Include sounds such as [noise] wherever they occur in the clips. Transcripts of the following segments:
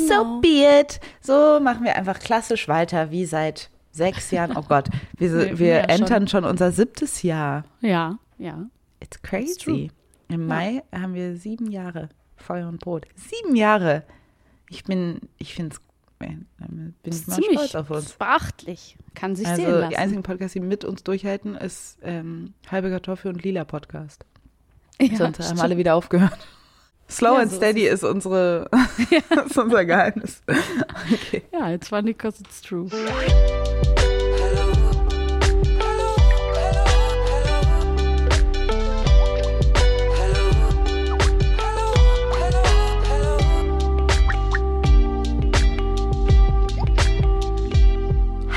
Genau. So be it. So machen wir einfach klassisch weiter, wie seit sechs Jahren. Oh Gott, wir, Nee, wir ja, schon. entern schon unser siebtes Jahr. Ja, ja. It's crazy. Im Mai haben wir sieben Jahre Feuer und Brot. Sieben Jahre. Ich bin, ich finde es, bin Das ich mal ziemlich stolz auf uns. beachtlich. Kann sich sehen Also lassen. die einzigen Podcasts, die mit uns durchhalten, ist ähm, Halbe Kartoffel und Lila Podcast. ja, Sonst haben stimmt. alle wieder aufgehört. Slow Ja, and so ist steady ist, unsere, [laughs] [laughs] ist unser Geheimnis. [laughs] Okay. Ja, it's funny because it's true.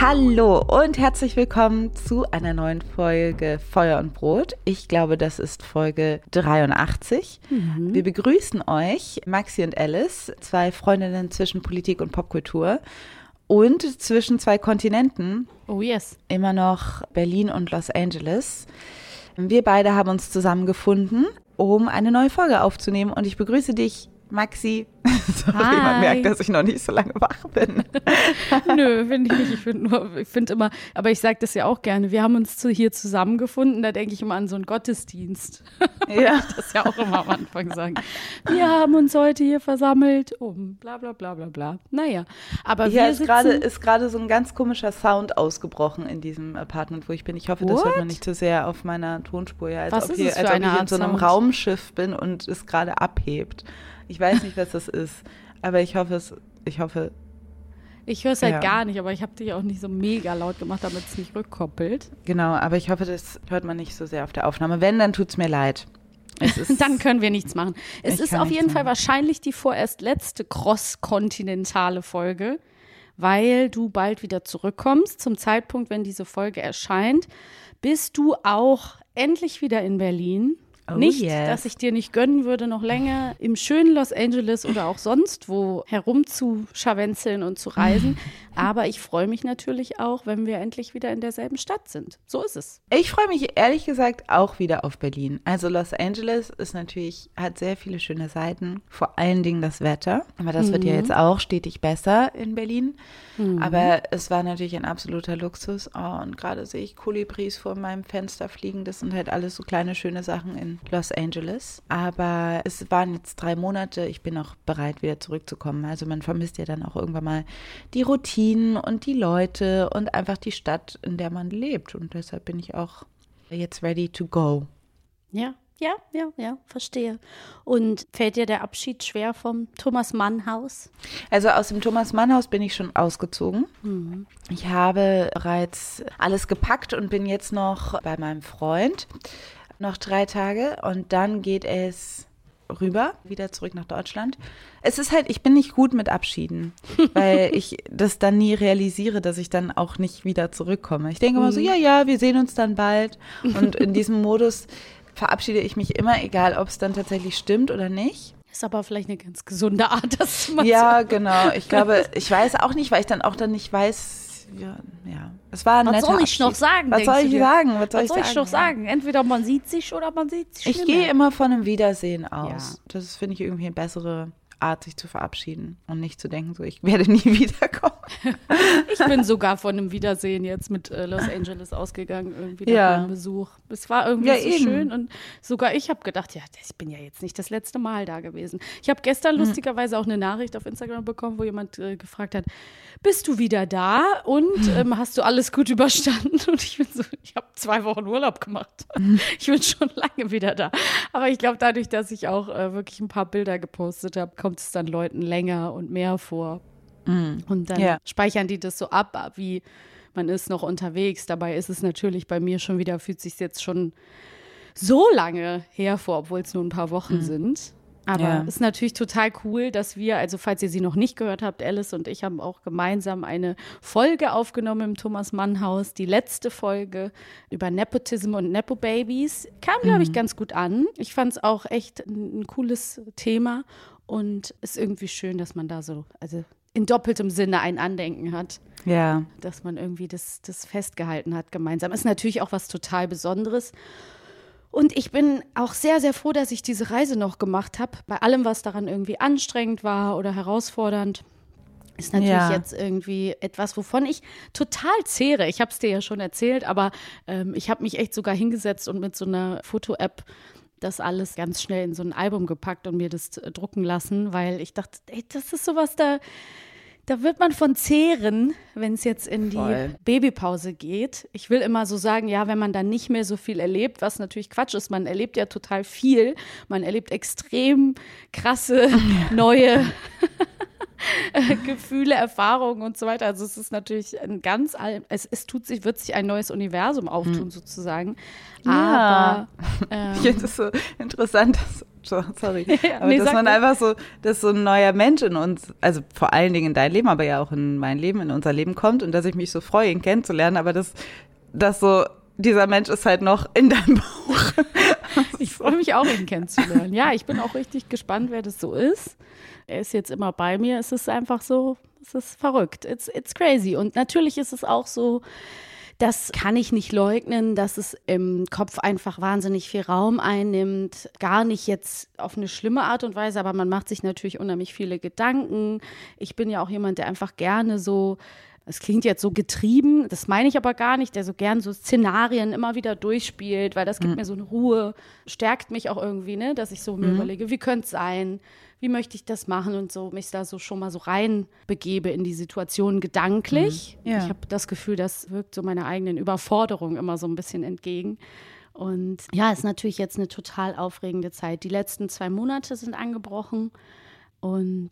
Hallo und herzlich willkommen zu einer neuen Folge Feuer und Brot. Ich glaube, das ist Folge 83. Wir begrüßen euch, Maxi und Alice, zwei Freundinnen zwischen Politik und Popkultur und zwischen zwei Kontinenten, Oh yes. immer noch Berlin und Los Angeles. Wir beide haben uns zusammengefunden, um eine neue Folge aufzunehmen und ich begrüße dich, Maxi. [laughs] Sorry, man Hi. merkt, dass ich noch nicht so lange wach bin. [laughs] Nö, finde ich nicht. Ich finde nur, ich finde immer, aber ich sage das ja auch gerne. Wir haben uns zu, hier zusammengefunden. Da denke ich immer an so einen Gottesdienst. [laughs] Ja. Das ja auch immer am Anfang sagen. Wir haben uns heute hier versammelt, um bla bla bla bla bla. Naja, aber Hier ist gerade ist gerade so ein ganz komischer Sound ausgebrochen in diesem Apartment, wo ich bin. Ich hoffe, das hört man What? nicht zu sehr auf meiner Tonspur. Ja, als Was ob, ist hier, als ob ich in so einem? Raumschiff bin und es gerade abhebt. Ich weiß nicht, was das ist, aber ich hoffe es. Ich hoffe. ich höre es halt Ja. gar nicht, aber ich habe dich auch nicht so mega laut gemacht, damit es nicht rückkoppelt. Genau, aber ich hoffe, das hört man nicht so sehr auf der Aufnahme. Wenn, dann tut's mir leid. Es [laughs] ist, Dann können wir nichts machen. Es ist auf jeden Fall machen. wahrscheinlich die vorerst letzte cross-kontinentale Folge, weil du bald wieder zurückkommst. Zum Zeitpunkt, wenn diese Folge erscheint, bist du auch endlich wieder in Berlin. Oh, nicht, yes. dass ich dir nicht gönnen würde, noch länger im schönen Los Angeles oder auch sonst wo herumzuscharwenzeln und zu reisen. [laughs] Aber ich freue mich natürlich auch, wenn wir endlich wieder in derselben Stadt sind. So ist es. Ich freue mich ehrlich gesagt auch wieder auf Berlin. Also Los Angeles ist natürlich, hat sehr viele schöne Seiten, vor allen Dingen das Wetter. Aber das wird ja jetzt auch stetig besser in Berlin. Aber es war natürlich ein absoluter Luxus. Oh, und gerade sehe ich Kolibris vor meinem Fenster fliegen. Das sind halt alles so kleine schöne Sachen in Los Angeles. Aber es waren jetzt drei Monate. Ich bin auch bereit, wieder zurückzukommen. Also man vermisst ja dann auch irgendwann mal die Routinen und die Leute und einfach die Stadt, in der man lebt. Und deshalb bin ich auch jetzt ready to go. Ja, ja, ja, ja, verstehe. Und fällt dir der Abschied schwer vom Thomas Mann Haus? Also aus dem Thomas Mann Haus bin ich schon ausgezogen. Ich habe bereits alles gepackt und bin jetzt noch bei meinem Freund. Noch drei Tage und dann geht es rüber, wieder zurück nach Deutschland. Es ist halt, ich bin nicht gut mit Abschieden, [laughs] weil ich das dann nie realisiere, dass ich dann auch nicht wieder zurückkomme. Ich denke immer so, ja, ja, wir sehen uns dann bald. Und in diesem [laughs] Modus verabschiede ich mich immer, egal ob es dann tatsächlich stimmt oder nicht. Ist aber vielleicht eine ganz gesunde Art, das zu machen. Ja, genau. Ich glaube, ich weiß auch nicht, weil ich dann auch dann nicht weiß, ja, ja. Es war ein Was soll ich noch Abschied. sagen, Was soll ich sagen? Was soll, Was soll ich sagen? doch sagen? Entweder man sieht sich oder man sieht sich Ich nicht gehe mehr. immer von einem Wiedersehen aus. Ja. Das finde ich irgendwie eine bessere Art, sich zu verabschieden und nicht zu denken, so ich werde nie [laughs] wiederkommen. Ich bin sogar von einem Wiedersehen jetzt mit äh, Los Angeles ausgegangen, irgendwie nach Ja. meinem Besuch. Es war irgendwie Ja, so eben. schön und sogar ich habe gedacht, ja, ich bin ja jetzt nicht das letzte Mal da gewesen. Ich habe Hm. gestern lustigerweise auch eine Nachricht auf Instagram bekommen, wo jemand äh, gefragt hat, bist du wieder da und Hm. [laughs] ähm, hast du alles gut überstanden? Und ich bin so, ich habe zwei Wochen Urlaub gemacht. Hm. [laughs] Ich bin schon lange wieder da. Aber ich glaube, dadurch, dass ich auch äh, wirklich ein paar Bilder gepostet habe, kommt es dann Leuten länger und mehr vor. Und dann Ja. speichern die das so ab, wie man ist noch unterwegs. Dabei ist es natürlich bei mir schon wieder, fühlt sich jetzt schon so lange her vor, obwohl es nur ein paar Wochen sind. Aber Ja. ist natürlich total cool, dass wir, also falls ihr sie noch nicht gehört habt, Alice und ich haben auch gemeinsam eine Folge aufgenommen im Thomas Mann Haus, die letzte Folge über Nepotism und Nepo-Babies. Kam, glaube ich, ganz gut an. Ich fand es auch echt ein, ein cooles Thema und ist irgendwie schön, dass man da so, also in doppeltem Sinne ein Andenken hat Ja. dass man irgendwie das, das festgehalten hat gemeinsam. Ist natürlich auch was total Besonderes. Und ich bin auch sehr, sehr froh, dass ich diese Reise noch gemacht habe. Bei allem, was daran irgendwie anstrengend war oder herausfordernd, ist natürlich ja. jetzt irgendwie etwas, wovon ich total zehre. Ich habe es dir ja schon erzählt, aber ähm, ich habe mich echt sogar hingesetzt und mit so einer Foto-App das alles ganz schnell in so ein Album gepackt und mir das äh, drucken lassen, weil ich dachte, ey, das ist sowas da da wird man von zehren, wenn es jetzt in die Voll. Babypause geht. Ich will immer so sagen, ja, wenn man dann nicht mehr so viel erlebt, was natürlich Quatsch ist, man erlebt ja total viel. Man erlebt extrem krasse, [laughs] neue Gefühle, Erfahrungen und so weiter. Also es ist natürlich ein ganz, es, es tut sich, wird sich ein neues Universum auftun mhm. sozusagen. Ja. Aber ähm, ich finde es so interessant, dass sorry. [laughs] Aber nee, dass man nicht. einfach so, dass so ein neuer Mensch in uns, also vor allen Dingen in dein Leben, aber ja auch in mein Leben, in unser Leben kommt und dass ich mich so freue, ihn kennenzulernen, aber dass, dass so, dieser Mensch ist halt noch in deinem Bauch. [laughs] ich freue mich auch, ihn kennenzulernen. Ja, ich bin auch richtig gespannt, wer das so ist. Er ist jetzt immer bei mir. Es ist einfach so, es ist verrückt. It's, it's crazy. Und natürlich ist es auch so, das kann ich nicht leugnen, dass es im Kopf einfach wahnsinnig viel Raum einnimmt. Gar nicht jetzt auf eine schlimme Art und Weise, aber man macht sich natürlich unheimlich viele Gedanken. Ich bin ja auch jemand, der einfach gerne so es klingt jetzt so getrieben, das meine ich aber gar nicht, der so gern so Szenarien immer wieder durchspielt, weil das gibt mhm. mir so eine Ruhe, stärkt mich auch irgendwie, ne, dass ich so mir mhm. überlege, wie könnte es sein, wie möchte ich das machen und so mich da so schon mal so rein begebe in die Situation gedanklich. Mhm. Ja. Ich habe das Gefühl, das wirkt so meiner eigenen Überforderung immer so ein bisschen entgegen. Und ja, ist natürlich jetzt eine total aufregende Zeit. Die letzten zwei Monate sind angebrochen und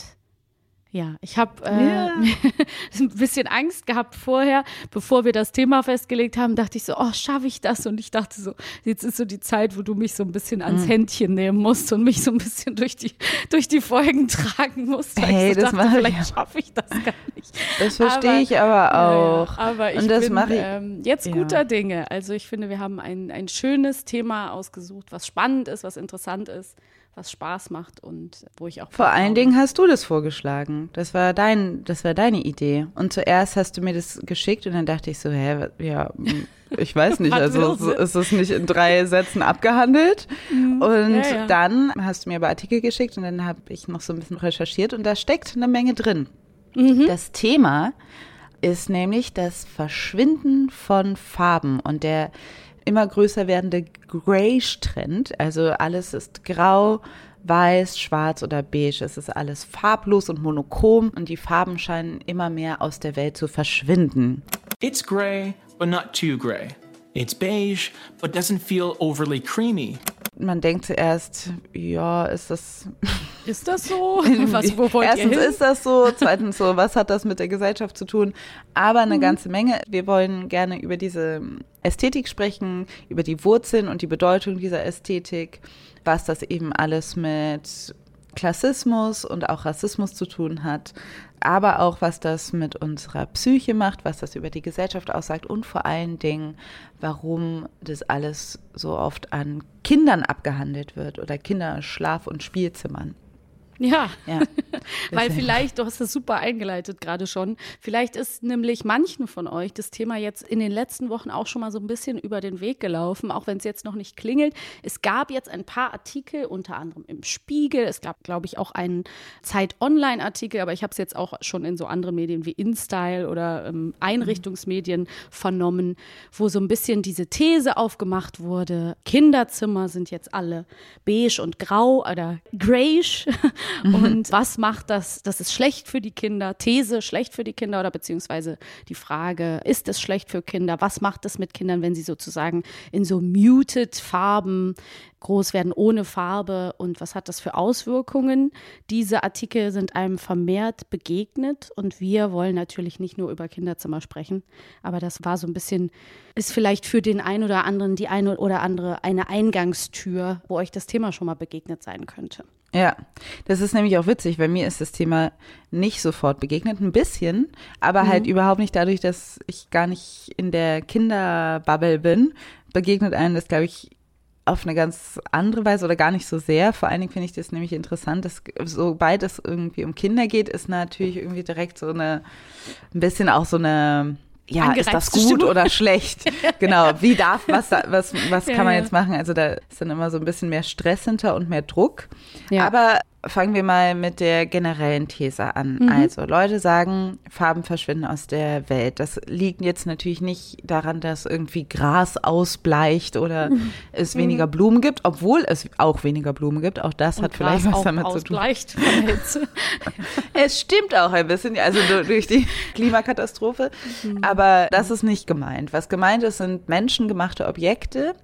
ja, ich habe äh, yeah. [laughs] ein bisschen Angst gehabt vorher, bevor wir das Thema festgelegt haben, dachte ich so, oh, schaffe ich das? Und ich dachte so, jetzt ist so die Zeit, wo du mich so ein bisschen ans mm. Händchen nehmen musst und mich so ein bisschen durch die, durch die Folgen [laughs] tragen musst. Hey, so das dachte, vielleicht schaffe ich das gar nicht. Das verstehe ich aber auch. Ja, aber ich und das bin ich, ähm, jetzt ja. guter Dinge. Also ich finde, wir haben ein, ein schönes Thema ausgesucht, was spannend ist, was interessant ist was Spaß macht und wo ich auch. Vor allen Dingen hast du das vorgeschlagen. Das war dein, das war deine Idee. Und zuerst hast du mir das geschickt und dann dachte ich so, hä, ja, [laughs] ich weiß nicht, also so ist es nicht in drei [laughs] Sätzen abgehandelt. Mhm. Und ja, ja. dann hast du mir aber Artikel geschickt und dann habe ich noch so ein bisschen recherchiert und da steckt eine Menge drin. Mhm. Das Thema ist nämlich das Verschwinden von Farben und der immer größer werdende Grayish-Trend. Also alles ist grau, weiß, schwarz oder beige. Es ist alles farblos und monochrom und die Farben scheinen immer mehr aus der Welt zu verschwinden. It's gray, but not too gray. It's beige, but doesn't feel overly creamy man denkt zuerst, ja, ist das. [laughs] Ist das so? [laughs] Was, wo Erstens ist das so, zweitens so, was hat das mit der Gesellschaft zu tun? Aber eine mhm. ganze Menge. Wir wollen gerne über diese Ästhetik sprechen, über die Wurzeln und die Bedeutung dieser Ästhetik, was das eben alles mit Klassismus und auch Rassismus zu tun hat, aber auch was das mit unserer Psyche macht, was das über die Gesellschaft aussagt und vor allen Dingen, warum das alles so oft an Kindern abgehandelt wird oder Kinderschlaf- und Spielzimmern. Ja, ja. [laughs] weil vielleicht, du hast das super eingeleitet gerade schon, vielleicht ist nämlich manchen von euch das Thema jetzt in den letzten Wochen auch schon mal so ein bisschen über den Weg gelaufen, auch wenn es jetzt noch nicht klingelt. Es gab jetzt ein paar Artikel, unter anderem im Spiegel, es gab, glaube ich, auch einen Zeit-Online-Artikel, aber ich habe es jetzt auch schon in so anderen Medien wie InStyle oder ähm, Einrichtungsmedien vernommen, wo so ein bisschen diese These aufgemacht wurde, Kinderzimmer sind jetzt alle beige und grau oder grayish Mhm. Und was macht das? Das ist schlecht für die Kinder. These, schlecht für die Kinder oder beziehungsweise die Frage, ist es schlecht für Kinder? Was macht es mit Kindern, wenn sie sozusagen in so muted Farben groß werden ohne Farbe und was hat das für Auswirkungen? Diese Artikel sind einem vermehrt begegnet und wir wollen natürlich nicht nur über Kinderzimmer sprechen, aber das war so ein bisschen, ist vielleicht für den einen oder anderen die eine oder andere eine Eingangstür, wo euch das Thema schon mal begegnet sein könnte. Ja, das ist nämlich auch witzig, weil mir ist das Thema nicht sofort begegnet, ein bisschen, aber halt mhm. halt überhaupt nicht dadurch, dass ich gar nicht in der Kinderbubble bin, begegnet einem das, glaube ich, auf eine ganz andere Weise oder gar nicht so sehr. Vor allen Dingen finde ich das nämlich interessant, dass sobald es irgendwie um Kinder geht, ist natürlich irgendwie direkt so eine, ein bisschen auch so eine ja, ist das gut Stimmung. oder schlecht? [laughs] genau, wie darf, was, was, was ja, kann man ja. jetzt machen? Also da ist dann immer so ein bisschen mehr Stress hinter und mehr Druck. Ja. Aber fangen wir mal mit der generellen These an. Mhm. Also Leute sagen, Farben verschwinden aus der Welt. Das liegt jetzt natürlich nicht daran, dass irgendwie Gras ausbleicht oder mhm. es weniger mhm. Blumen gibt, obwohl es auch weniger Blumen gibt. Auch das Und hat Gras vielleicht was damit zu tun. [laughs] [laughs] es stimmt auch ein bisschen, also durch die Klimakatastrophe. Mhm. Aber das ist nicht gemeint. Was gemeint ist, sind menschengemachte Objekte,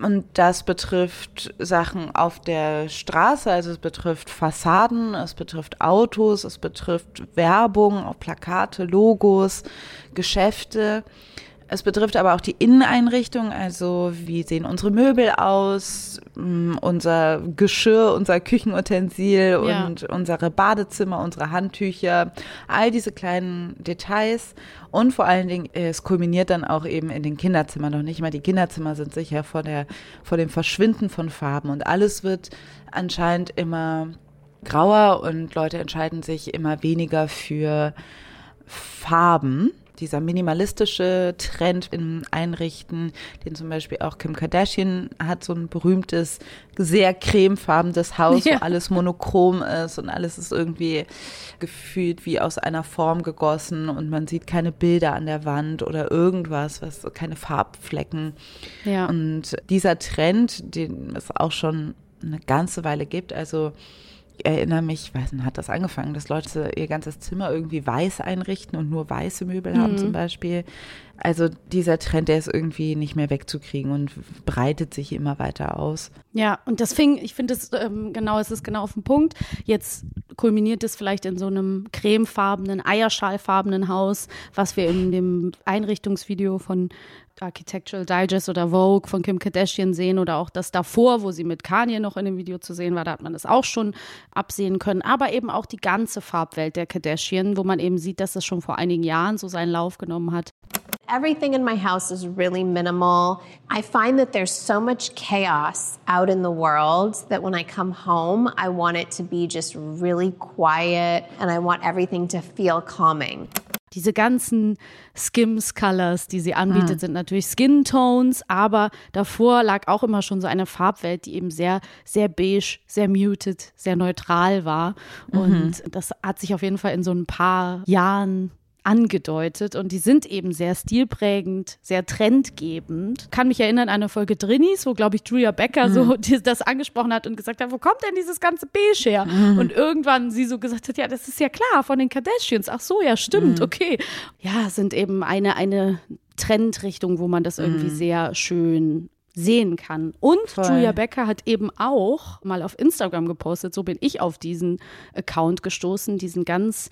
und das betrifft Sachen auf der Straße, also es betrifft Fassaden, es betrifft Autos, es betrifft Werbung, Plakate, Logos, Geschäfte. Es betrifft aber auch die Inneneinrichtung, also wie sehen unsere Möbel aus, mm, unser Geschirr, unser Küchenutensil ja. und unsere Badezimmer, unsere Handtücher, all diese kleinen Details. Und vor allen Dingen, es kulminiert dann auch eben in den Kinderzimmern. Noch nicht mal die Kinderzimmer sind sicher vor, der, vor dem Verschwinden von Farben. Und alles wird anscheinend immer grauer und Leute entscheiden sich immer weniger für Farben dieser minimalistische Trend im Einrichten, den zum Beispiel auch Kim Kardashian hat, so ein berühmtes, sehr cremefarbenes Haus, ja. wo alles monochrom ist und alles ist irgendwie gefühlt wie aus einer Form gegossen und man sieht keine Bilder an der Wand oder irgendwas, was keine Farbflecken. Ja. Und dieser Trend, den es auch schon eine ganze Weile gibt, also erinnere mich, weiß nicht, hat das angefangen, dass Leute ihr ganzes Zimmer irgendwie weiß einrichten und nur weiße Möbel mhm. haben zum Beispiel. Also dieser Trend, der ist irgendwie nicht mehr wegzukriegen und breitet sich immer weiter aus. Ja, und das fing, ich finde es ähm, genau, es ist genau auf den Punkt. Jetzt kulminiert es vielleicht in so einem cremefarbenen, eierschalfarbenen Haus, was wir in dem Einrichtungsvideo von Architectural Digest oder Vogue von Kim Kardashian sehen oder auch das davor, wo sie mit Kanye noch in dem Video zu sehen war, da hat man das auch schon absehen können. Aber eben auch die ganze Farbwelt der Kardashian, wo man eben sieht, dass das schon vor einigen Jahren so seinen Lauf genommen hat. Everything in my house is really minimal. I find that there's so much chaos out in the world that when I come home, I want it to be just really quiet and I want everything to feel calming. Diese ganzen Skims Colors, die sie anbietet, mhm. sind natürlich Skin Tones, aber davor lag auch immer schon so eine Farbwelt, die eben sehr, sehr beige, sehr muted, sehr neutral war. Mhm. Und das hat sich auf jeden Fall in so ein paar Jahren angedeutet und die sind eben sehr stilprägend, sehr trendgebend. Kann mich erinnern an eine Folge Drinnies, wo, glaube ich, Julia Becker mhm. so das angesprochen hat und gesagt hat, wo kommt denn dieses ganze Beige her? Mhm. Und irgendwann sie so gesagt hat, ja, das ist ja klar, von den Kardashians. Ach so, ja, stimmt, mhm. okay. Ja, sind eben eine, eine Trendrichtung, wo man das irgendwie mhm. sehr schön sehen kann. Und Voll. Julia Becker hat eben auch mal auf Instagram gepostet, so bin ich auf diesen Account gestoßen, diesen ganz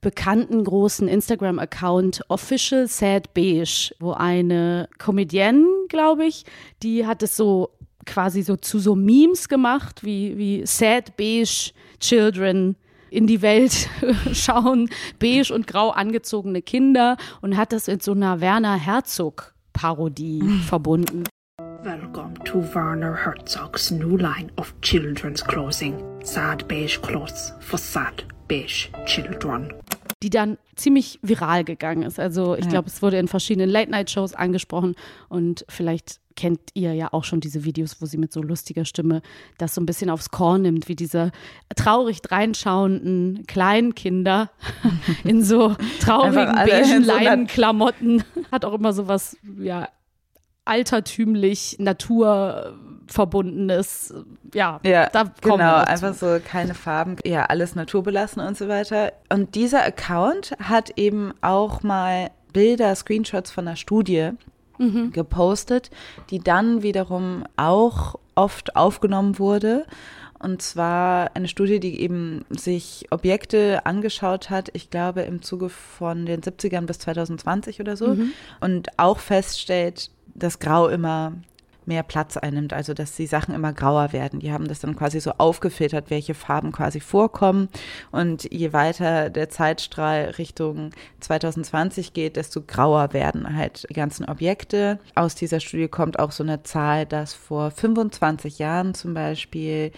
bekannten großen Instagram-Account Official Sad Beige, wo eine Comedienne, glaube ich, die hat es so quasi so zu so Memes gemacht, wie, wie Sad Beige Children in die Welt [laughs] schauen, beige und grau angezogene Kinder und hat das mit so einer Werner Herzog Parodie verbunden. Welcome to Werner Herzog's new line of children's clothing. Sad beige clothes for sad beige children die dann ziemlich viral gegangen ist. Also ich ja. glaube, es wurde in verschiedenen Late-Night-Shows angesprochen und vielleicht kennt ihr ja auch schon diese Videos, wo sie mit so lustiger Stimme das so ein bisschen aufs Korn nimmt, wie diese traurig dreinschauenden Kleinkinder [laughs] in so traurigen beigen Leinenklamotten. Hat auch immer so was, ja, altertümlich naturverbundenes. Ja, ja da kommen genau, einfach so keine Farben, ja, alles naturbelassen und so weiter. Und dieser Account hat eben auch mal Bilder, Screenshots von einer Studie mhm. gepostet, die dann wiederum auch oft aufgenommen wurde. Und zwar eine Studie, die eben sich Objekte angeschaut hat, ich glaube im Zuge von den 70ern bis 2020 oder so. Mhm. Und auch feststellt, dass Grau immer mehr Platz einnimmt, also dass die Sachen immer grauer werden. Die haben das dann quasi so aufgefiltert, welche Farben quasi vorkommen. Und je weiter der Zeitstrahl Richtung 2020 geht, desto grauer werden halt die ganzen Objekte. Aus dieser Studie kommt auch so eine Zahl, dass vor 25 Jahren zum Beispiel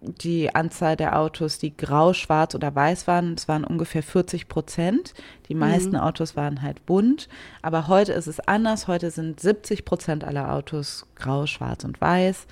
die Anzahl der Autos, die grau, schwarz oder weiß waren. Es waren ungefähr 40 Prozent. Die meisten mhm. Autos waren halt bunt. Aber heute ist es anders. Heute sind 70 Prozent aller Autos grau, schwarz und weiß.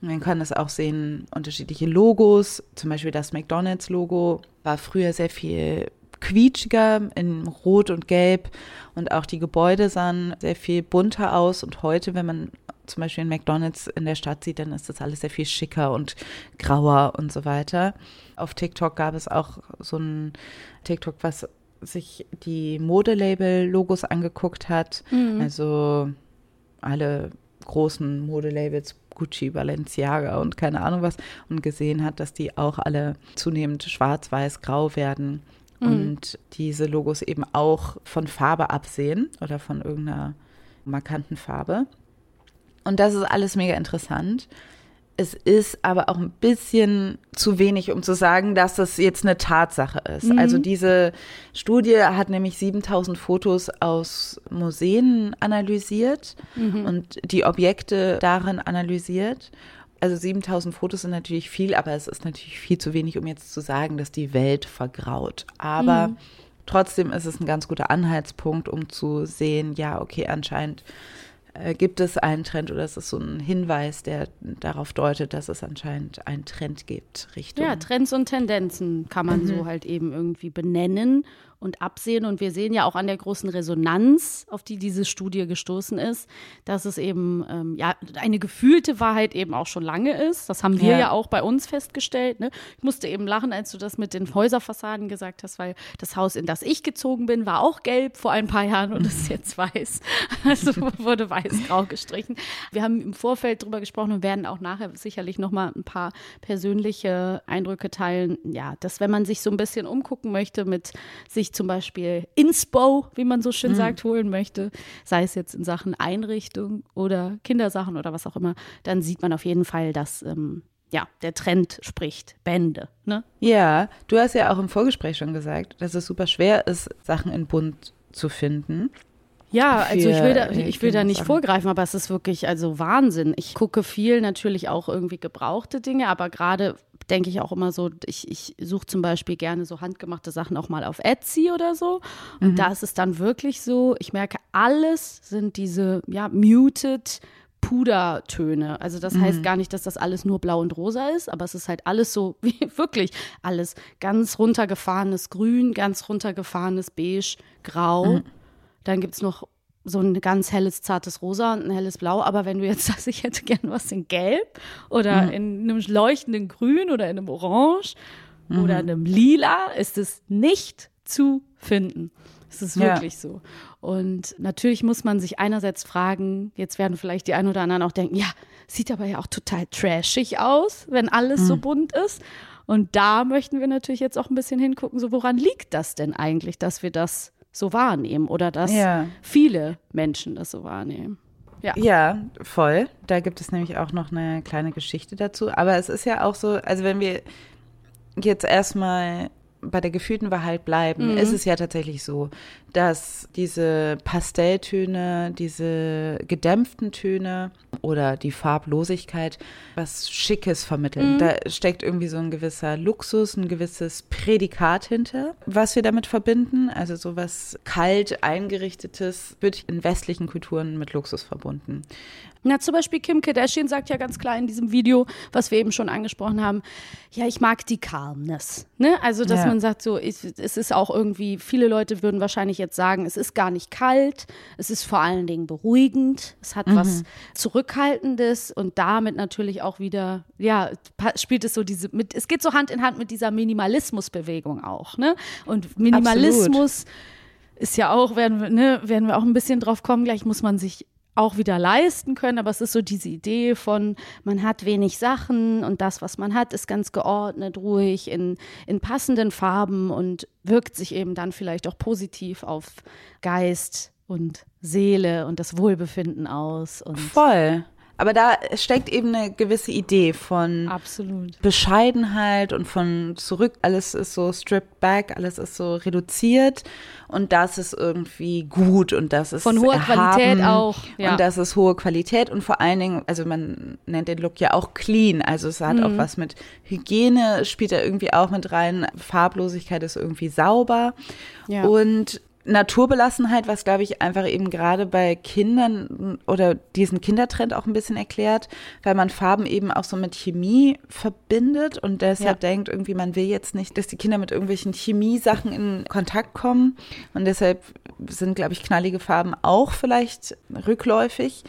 Man kann das auch sehen, unterschiedliche Logos. Zum Beispiel das McDonalds-Logo war früher sehr viel quietschiger in Rot und Gelb und auch die Gebäude sahen sehr viel bunter aus. Und heute, wenn man zum Beispiel in McDonalds in der Stadt sieht, dann ist das alles sehr viel schicker und grauer und so weiter. Auf TikTok gab es auch so ein TikTok, was sich die Modelabel-Logos angeguckt hat. Mhm. Also alle großen Modelabels, Gucci, Balenciaga und keine Ahnung was, und gesehen hat, dass die auch alle zunehmend schwarz, weiß, grau werden. Mhm. Und diese Logos eben auch von Farbe absehen oder von irgendeiner markanten Farbe. Und das ist alles mega interessant. Es ist aber auch ein bisschen zu wenig, um zu sagen, dass das jetzt eine Tatsache ist. Mhm. Also diese Studie hat nämlich 7000 Fotos aus Museen analysiert mhm. und die Objekte darin analysiert. Also 7000 Fotos sind natürlich viel, aber es ist natürlich viel zu wenig, um jetzt zu sagen, dass die Welt vergraut. Aber mhm. trotzdem ist es ein ganz guter Anhaltspunkt, um zu sehen, ja, okay, anscheinend äh, gibt es einen Trend oder ist es so ein Hinweis, der darauf deutet, dass es anscheinend einen Trend gibt Richtung. Ja, Trends und Tendenzen kann man mhm. so halt eben irgendwie benennen und absehen. Und wir sehen ja auch an der großen Resonanz, auf die diese Studie gestoßen ist, dass es eben ähm, ja eine gefühlte Wahrheit eben auch schon lange ist. Das haben wir ja, ja auch bei uns festgestellt. Ne? Ich musste eben lachen, als du das mit den Häuserfassaden gesagt hast, weil das Haus, in das ich gezogen bin, war auch gelb vor ein paar Jahren und ist jetzt weiß. [laughs] Also wurde weiß-grau gestrichen. Wir haben im Vorfeld drüber gesprochen und werden auch nachher sicherlich noch mal ein paar persönliche Eindrücke teilen. Ja, dass wenn man sich so ein bisschen umgucken möchte mit sich zum Beispiel Inspo, wie man so schön mhm. sagt, holen möchte, sei es jetzt in Sachen Einrichtung oder Kindersachen oder was auch immer, dann sieht man auf jeden Fall, dass ähm, ja, der Trend spricht Bände. Ne? Ja, du hast ja auch im Vorgespräch schon gesagt, dass es super schwer ist, Sachen in Bund zu finden. Ja, also ich will da, ich will da nicht vorgreifen, aber es ist wirklich also Wahnsinn. Ich gucke viel natürlich auch irgendwie gebrauchte Dinge, aber gerade denke ich auch immer so, ich, ich suche zum Beispiel gerne so handgemachte Sachen auch mal auf Etsy oder so. Und mhm. da ist es dann wirklich so, ich merke, alles sind diese, ja, muted Pudertöne. Also das mhm. heißt gar nicht, dass das alles nur blau und rosa ist, aber es ist halt alles so, [laughs] wie wirklich alles ganz runtergefahrenes Grün, ganz runtergefahrenes Beige, Grau. Mhm. Dann gibt es noch so ein ganz helles, zartes Rosa und ein helles Blau. Aber wenn du jetzt [laughs] sagst, ich hätte gern was in Gelb oder mhm. in einem leuchtenden Grün oder in einem Orange mhm. oder einem Lila, ist es nicht zu finden. Es ist wirklich ja. so. Und natürlich muss man sich einerseits fragen, jetzt werden vielleicht die einen oder anderen auch denken, ja, sieht aber ja auch total trashig aus, wenn alles mhm. so bunt ist. Und da möchten wir natürlich jetzt auch ein bisschen hingucken, so woran liegt das denn eigentlich, dass wir das so wahrnehmen oder dass ja. viele Menschen das so wahrnehmen. Ja. ja, voll. Da gibt es nämlich auch noch eine kleine Geschichte dazu. Aber es ist ja auch so, also wenn wir jetzt erstmal bei der gefühlten Wahrheit bleiben, mhm. ist es ja tatsächlich so, dass diese Pastelltöne, diese gedämpften Töne oder die Farblosigkeit was Schickes vermitteln. Mhm. Da steckt irgendwie so ein gewisser Luxus, ein gewisses Prädikat hinter, was wir damit verbinden. Also sowas kalt eingerichtetes wird in westlichen Kulturen mit Luxus verbunden. Na, zum Beispiel Kim Kardashian sagt ja ganz klar in diesem Video, was wir eben schon angesprochen haben, ja, ich mag die Calmness. Ne? Also, dass ja. man sagt, so, ich, es ist auch irgendwie, viele Leute würden wahrscheinlich jetzt sagen, es ist gar nicht kalt, es ist vor allen Dingen beruhigend, es hat mhm. was Zurückhaltendes und damit natürlich auch wieder, ja, spielt es so diese, mit, es geht so Hand in Hand mit dieser Minimalismusbewegung auch. Ne? Und Minimalismus. Absolut ist ja auch, werden wir, ne, werden wir auch ein bisschen drauf kommen, gleich muss man sich auch wieder leisten können, aber es ist so diese Idee von, man hat wenig Sachen und das, was man hat, ist ganz geordnet, ruhig, in, in passenden Farben und wirkt sich eben dann vielleicht auch positiv auf Geist und Seele und das Wohlbefinden aus. Und Voll. Aber da steckt eben eine gewisse Idee von Absolut. Bescheidenheit und von zurück. Alles ist so stripped back, alles ist so reduziert und das ist irgendwie gut und das ist Von hoher erhaben Qualität auch, ja. Und das ist hohe Qualität und vor allen Dingen, also man nennt den Look ja auch clean. Also es hat Mhm. auch was mit Hygiene, spielt da irgendwie auch mit rein. Farblosigkeit ist irgendwie sauber. Ja. Und Naturbelassenheit, was glaube ich einfach eben gerade bei Kindern oder diesen Kindertrend auch ein bisschen erklärt, weil man Farben eben auch so mit Chemie verbindet und deshalb Ja. denkt irgendwie, man will jetzt nicht, dass die Kinder mit irgendwelchen Chemiesachen in Kontakt kommen und deshalb sind, glaube ich, knallige Farben auch vielleicht rückläufig.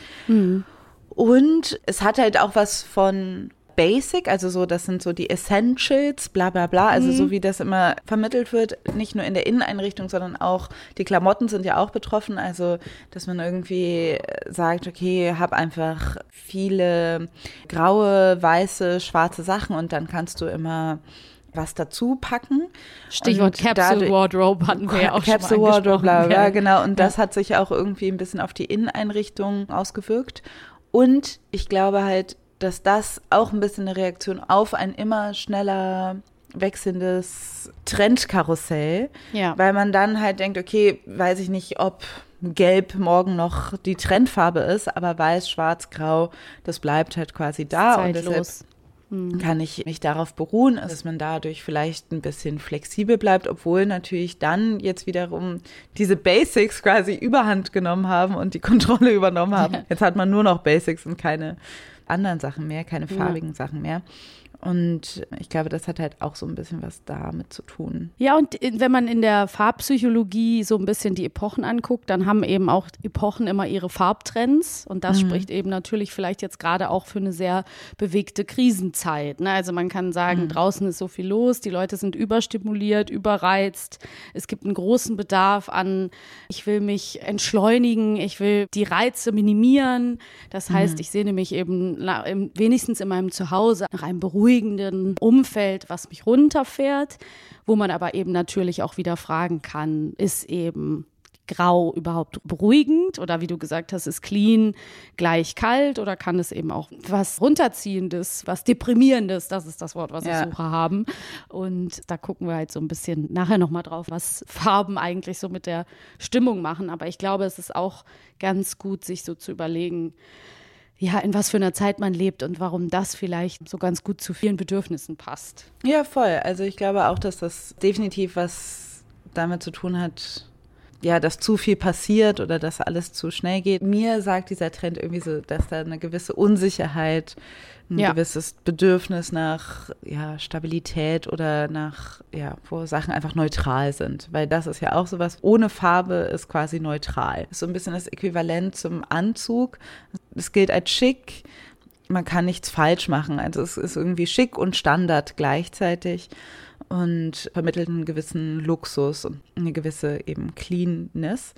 Und es hat halt auch was von Basic, also so, das sind so die Essentials, bla bla bla, also so wie das immer vermittelt wird, nicht nur in der Inneneinrichtung, sondern auch die Klamotten sind ja auch betroffen, also dass man irgendwie sagt, okay, hab einfach viele graue, weiße, schwarze Sachen und dann kannst du immer was dazu packen. Stichwort Und Capsule Wardrobe hatten wir ja auch Capsule schon Wardrobe, bla, bla, Ja. genau. Und das hat sich auch irgendwie ein bisschen auf die Inneneinrichtung ausgewirkt. Und ich glaube halt, dass das auch ein bisschen eine Reaktion auf ein immer schneller wechselndes Trendkarussell, Ja. weil man dann halt denkt, okay, weiß ich nicht, ob Gelb morgen noch die Trendfarbe ist, aber weiß, schwarz, grau, das bleibt halt quasi da und deshalb Zeitlos. kann ich mich darauf beruhen, dass man dadurch vielleicht ein bisschen flexibel bleibt, obwohl natürlich dann jetzt wiederum diese Basics quasi überhand genommen haben und die Kontrolle [laughs] übernommen haben. Jetzt hat man nur noch Basics und keine anderen Sachen mehr, keine farbigen Sachen mehr. Und ich glaube, das hat halt auch so ein bisschen was damit zu tun. Ja, und wenn man in der Farbpsychologie so ein bisschen die Epochen anguckt, dann haben eben auch Epochen immer ihre Farbtrends. Und das spricht eben natürlich vielleicht jetzt gerade auch für eine sehr bewegte Krisenzeit. Ne? Also man kann sagen, draußen ist so viel los, die Leute sind überstimuliert, überreizt. Es gibt einen großen Bedarf an, ich will mich entschleunigen, ich will die Reize minimieren. Das heißt, ich sehne mich eben wenigstens in meinem Zuhause nach einem beruhigenden Umfeld, was mich runterfährt, wo man aber eben natürlich auch wieder fragen kann, ist eben Grau überhaupt beruhigend oder wie du gesagt hast, ist clean gleich kalt oder kann es eben auch was runterziehendes, was deprimierendes, das ist das Wort, was Ja. ich suche, haben. Und da gucken wir halt so ein bisschen nachher nochmal drauf, was Farben eigentlich so mit der Stimmung machen. Aber ich glaube, es ist auch ganz gut, sich so zu überlegen, ja, in was für einer Zeit man lebt und warum das vielleicht so ganz gut zu vielen Bedürfnissen passt. Ja, voll. Also ich glaube auch, dass das definitiv was damit zu tun hat, ja, dass zu viel passiert oder dass alles zu schnell geht. Mir sagt dieser Trend irgendwie so, dass da eine gewisse Unsicherheit, ein Ja. gewisses Bedürfnis nach ja, Stabilität oder nach, ja, wo Sachen einfach neutral sind. Weil das ist ja auch sowas, ohne Farbe ist quasi neutral. Ist so ein bisschen das Äquivalent zum Anzug. Es gilt als schick, man kann nichts falsch machen. Also es ist irgendwie schick und Standard gleichzeitig und vermittelt einen gewissen Luxus und eine gewisse eben Cleanness.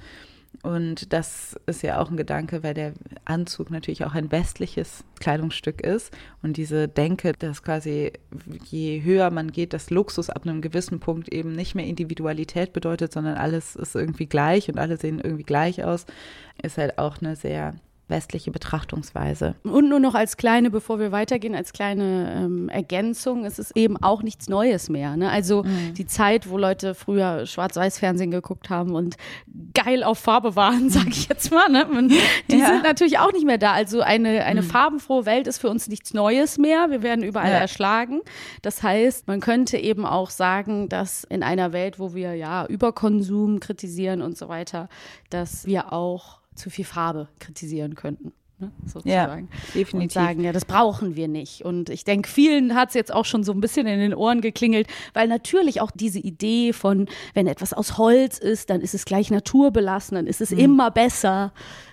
Und das ist ja auch ein Gedanke, weil der Anzug natürlich auch ein westliches Kleidungsstück ist. Und diese Denke, dass quasi je höher man geht, dass Luxus ab einem gewissen Punkt eben nicht mehr Individualität bedeutet, sondern alles ist irgendwie gleich und alle sehen irgendwie gleich aus, ist halt auch eine sehr westliche Betrachtungsweise. Und nur noch als kleine, bevor wir weitergehen, als kleine ähm, Ergänzung, es ist eben auch nichts Neues mehr. Ne? Also die Zeit, wo Leute früher Schwarz-Weiß-Fernsehen geguckt haben und geil auf Farbe waren, [laughs] sag ich jetzt mal, ne? Man, [laughs] die Ja. sind natürlich auch nicht mehr da. Also eine, eine farbenfrohe Welt ist für uns nichts Neues mehr. Wir werden überall Ja. erschlagen. Das heißt, man könnte eben auch sagen, dass in einer Welt, wo wir ja Überkonsum kritisieren und so weiter, dass wir auch zu viel Farbe kritisieren könnten. Ne, sozusagen. definitiv. Und sagen, ja, das brauchen wir nicht. Und ich denke, vielen hat es jetzt auch schon so ein bisschen in den Ohren geklingelt, weil natürlich auch diese Idee von, wenn etwas aus Holz ist, dann ist es gleich naturbelassen, dann ist es immer besser,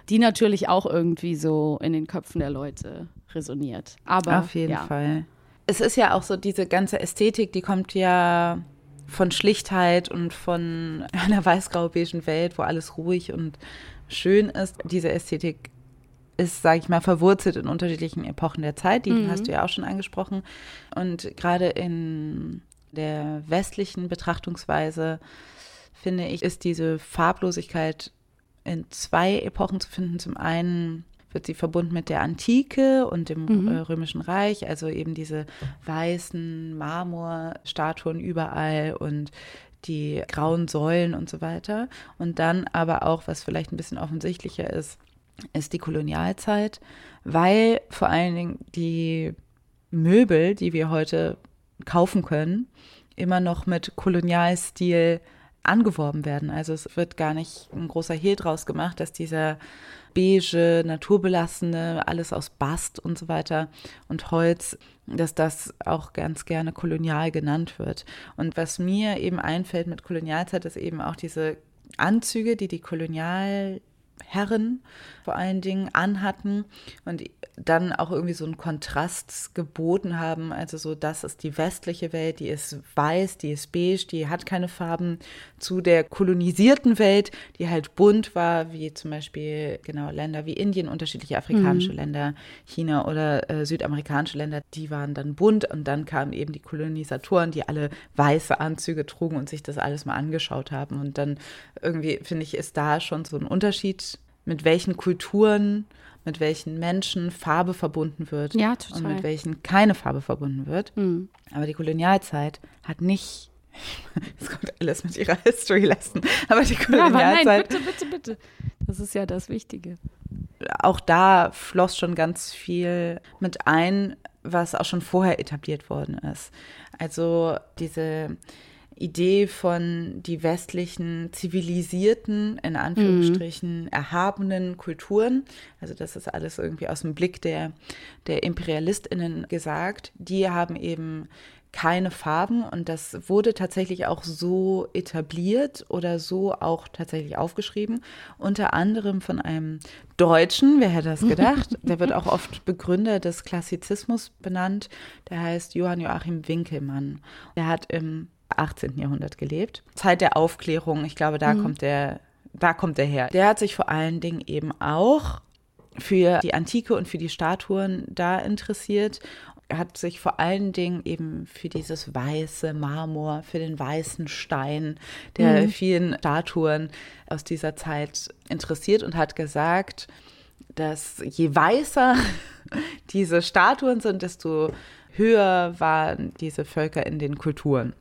die natürlich auch irgendwie so in den Köpfen der Leute resoniert. Aber Auf jeden ja. Fall. Es ist ja auch so, diese ganze Ästhetik, die kommt ja von Schlichtheit und von [laughs] einer weiß-grau-beigen Welt, wo alles ruhig und schön ist. Diese Ästhetik ist, sage ich mal, verwurzelt in unterschiedlichen Epochen der Zeit. Die hast du ja auch schon angesprochen. Und gerade in der westlichen Betrachtungsweise, finde ich, ist diese Farblosigkeit in zwei Epochen zu finden. Zum einen wird sie verbunden mit der Antike und dem Mhm. äh, Römischen Reich, also eben diese weißen Marmorstatuen überall und die grauen Säulen und so weiter. Und dann aber auch, was vielleicht ein bisschen offensichtlicher ist, ist die Kolonialzeit, weil vor allen Dingen die Möbel, die wir heute kaufen können, immer noch mit Kolonialstil angeworben werden. Also es wird gar nicht ein großer Hehl draus gemacht, dass dieser beige, naturbelassene, alles aus Bast und so weiter und Holz, dass das auch ganz gerne kolonial genannt wird. Und was mir eben einfällt mit Kolonialzeit, ist eben auch diese Anzüge, die die Kolonialherren vor allen Dingen anhatten und dann auch irgendwie so einen Kontrast geboten haben. Also so, das ist die westliche Welt, die ist weiß, die ist beige, die hat keine Farben, zu der kolonisierten Welt, die halt bunt war, wie zum Beispiel genau Länder wie Indien, unterschiedliche afrikanische Länder, China oder äh, südamerikanische Länder, die waren dann bunt und dann kamen eben die Kolonisatoren, die alle weiße Anzüge trugen und sich das alles mal angeschaut haben. Und dann irgendwie, finde ich, ist da schon so ein Unterschied, mit welchen Kulturen, mit welchen Menschen Farbe verbunden wird Ja, und total. mit welchen keine Farbe verbunden wird. Mhm. Aber die Kolonialzeit hat nicht, [laughs] es kommt alles mit ihrer History Lesson, aber die Ja, aber nein, Kolonialzeit, bitte, bitte, bitte. Das ist ja das Wichtige. auch da floss schon ganz viel mit ein, was auch schon vorher etabliert worden ist. Also diese Idee von die westlichen zivilisierten, in Anführungsstrichen erhabenen Kulturen, also das ist alles irgendwie aus dem Blick der, der ImperialistInnen gesagt, die haben eben keine Farben und das wurde tatsächlich auch so etabliert oder so auch tatsächlich aufgeschrieben, unter anderem von einem Deutschen, wer hätte das gedacht, [laughs] der wird auch oft Begründer des Klassizismus benannt, der heißt Johann Joachim Winkelmann. Der hat im 18. Jahrhundert gelebt, Zeit der Aufklärung, ich glaube, da kommt der, da kommt der her. Der hat sich vor allen Dingen eben auch für die Antike und für die Statuen da interessiert. Er hat sich vor allen Dingen eben für dieses weiße Marmor, für den weißen Stein der vielen Statuen aus dieser Zeit interessiert und hat gesagt, dass je weißer [laughs] diese Statuen sind, desto höher waren diese Völker in den Kulturen.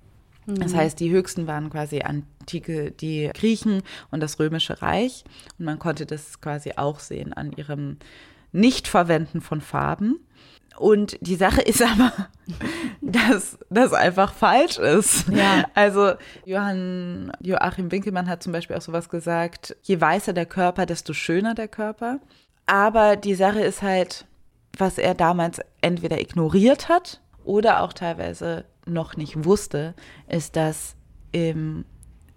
Das heißt, die höchsten waren quasi Antike, die Griechen und das Römische Reich. Und man konnte das quasi auch sehen an ihrem Nichtverwenden von Farben. Und die Sache ist [laughs] aber, dass das einfach falsch ist. Ja. Also Johann Joachim Winkelmann hat zum Beispiel auch sowas gesagt, je weißer der Körper, desto schöner der Körper. Aber die Sache ist halt, was er damals entweder ignoriert hat oder auch teilweise noch nicht wusste, ist, dass im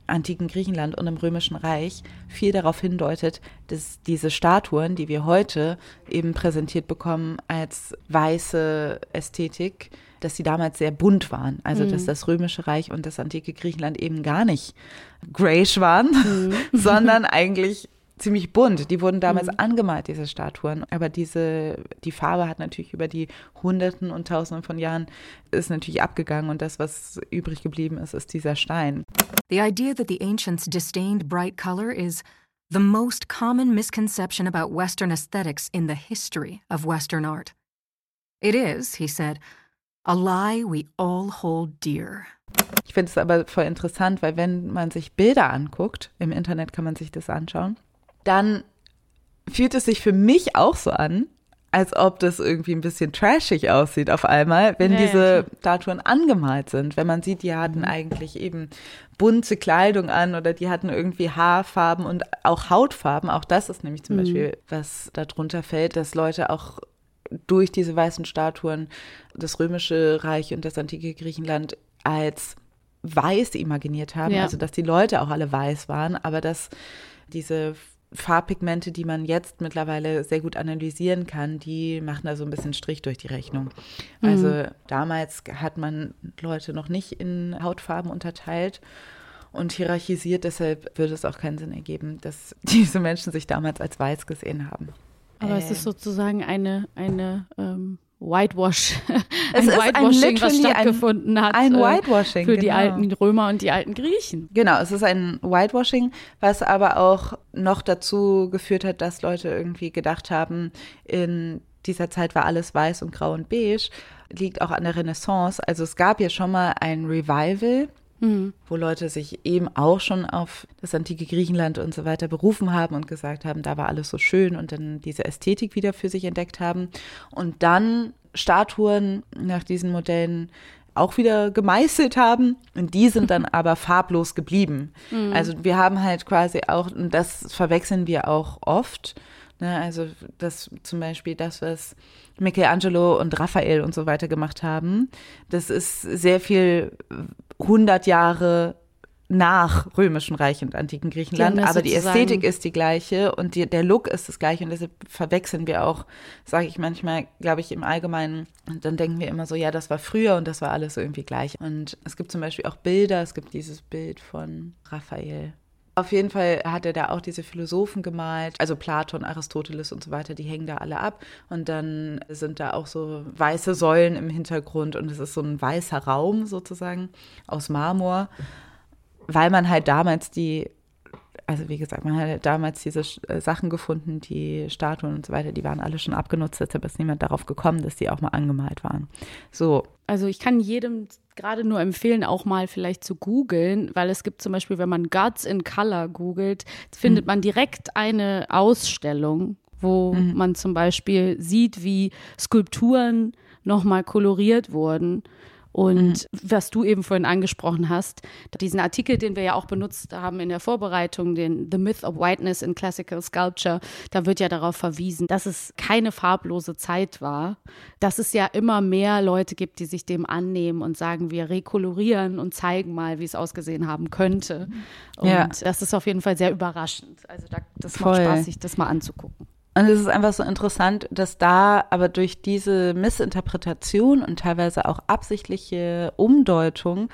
antiken Griechenland und im Römischen Reich viel darauf hindeutet, dass diese Statuen, die wir heute eben präsentiert bekommen als weiße Ästhetik, dass sie damals sehr bunt waren. Also dass das Römische Reich und das antike Griechenland eben gar nicht grayish waren, [laughs] sondern eigentlich ziemlich bunt. Die wurden damals angemalt, diese Statuen. Aber diese, die Farbe hat natürlich über die Hunderten und Tausenden von Jahren ist natürlich abgegangen und das, was übrig geblieben ist, ist dieser Stein. The idea that the ancients disdained bright color is the most common misconception about Western aesthetics in the history of Western art. It is, he said, a lie we all hold dear. Ich finde es aber voll interessant, weil wenn man sich Bilder anguckt, im Internet kann man sich das anschauen, dann fühlt es sich für mich auch so an, als ob das irgendwie ein bisschen trashig aussieht auf einmal, wenn Ja, ja, diese Statuen angemalt sind. Wenn man sieht, die hatten eigentlich eben bunte Kleidung an oder die hatten irgendwie Haarfarben und auch Hautfarben. Auch das ist nämlich zum Beispiel, was darunter fällt, dass Leute auch durch diese weißen Statuen das Römische Reich und das antike Griechenland als weiß imaginiert haben. Ja. Also, dass die Leute auch alle weiß waren, aber dass diese Farbpigmente, die man jetzt mittlerweile sehr gut analysieren kann, die machen da so ein bisschen Strich durch die Rechnung. Also damals hat man Leute noch nicht in Hautfarben unterteilt und hierarchisiert, deshalb würde es auch keinen Sinn ergeben, dass [laughs] diese Menschen sich damals als weiß gesehen haben. Aber es Äh, ist sozusagen eine, eine ähm, Whitewash, [laughs] Es ein ist ein Whitewashing, was literally ein- stattgefunden hat. ein äh, Whitewashing, Für die genau. alten Römer und die alten Griechen. Genau, es ist ein Whitewashing, was aber auch noch dazu geführt hat, dass Leute irgendwie gedacht haben, in dieser Zeit war alles weiß und grau und beige, liegt auch an der Renaissance. Also es gab ja schon mal ein Revival, wo Leute sich eben auch schon auf das antike Griechenland und so weiter berufen haben und gesagt haben, da war alles so schön und dann diese Ästhetik wieder für sich entdeckt haben. Und dann Statuen nach diesen Modellen auch wieder gemeißelt haben und die sind dann [laughs] aber farblos geblieben. Also wir haben halt quasi auch, und das verwechseln wir auch oft, ne, also das zum Beispiel das, was Michelangelo und Raphael und so weiter gemacht haben, das ist sehr viel 100 Jahre nach römischen Reich und antiken Griechenland, aber die Ästhetik ist die gleiche und die, der Look ist das gleiche und deshalb verwechseln wir auch, sage ich manchmal, glaube ich, im Allgemeinen. Und dann denken wir immer so, ja, das war früher und das war alles so irgendwie gleich. Und es gibt zum Beispiel auch Bilder, es gibt dieses Bild von Raphael. Auf jeden Fall hat er da auch diese Philosophen gemalt, also Platon, Aristoteles und so weiter, die hängen da alle ab. Und dann sind da auch so weiße Säulen im Hintergrund. Und es ist so ein weißer Raum sozusagen aus Marmor, weil man halt damals die, also wie gesagt, man hat halt damals diese äh, Sachen gefunden, die Statuen und so weiter, die waren alle schon abgenutzt, deshalb ist niemand darauf gekommen, dass die auch mal angemalt waren. So, Also ich kann jedem gerade nur empfehlen, auch mal vielleicht zu googeln, weil es gibt zum Beispiel, wenn man Gods in Color googelt, findet man direkt eine Ausstellung, wo man zum Beispiel sieht, wie Skulpturen nochmal koloriert wurden. Und was du eben vorhin angesprochen hast, diesen Artikel, den wir ja auch benutzt haben in der Vorbereitung, den The Myth of Whiteness in Classical Sculpture, da wird ja darauf verwiesen, dass es keine farblose Zeit war, dass es ja immer mehr Leute gibt, die sich dem annehmen und sagen, wir rekolorieren und zeigen mal, wie es ausgesehen haben könnte. Und Ja. das ist auf jeden Fall sehr überraschend. Also da, das macht Voll. Spaß, sich das mal anzugucken. Und es ist einfach so interessant, dass da aber durch diese Missinterpretation und teilweise auch absichtliche Umdeutung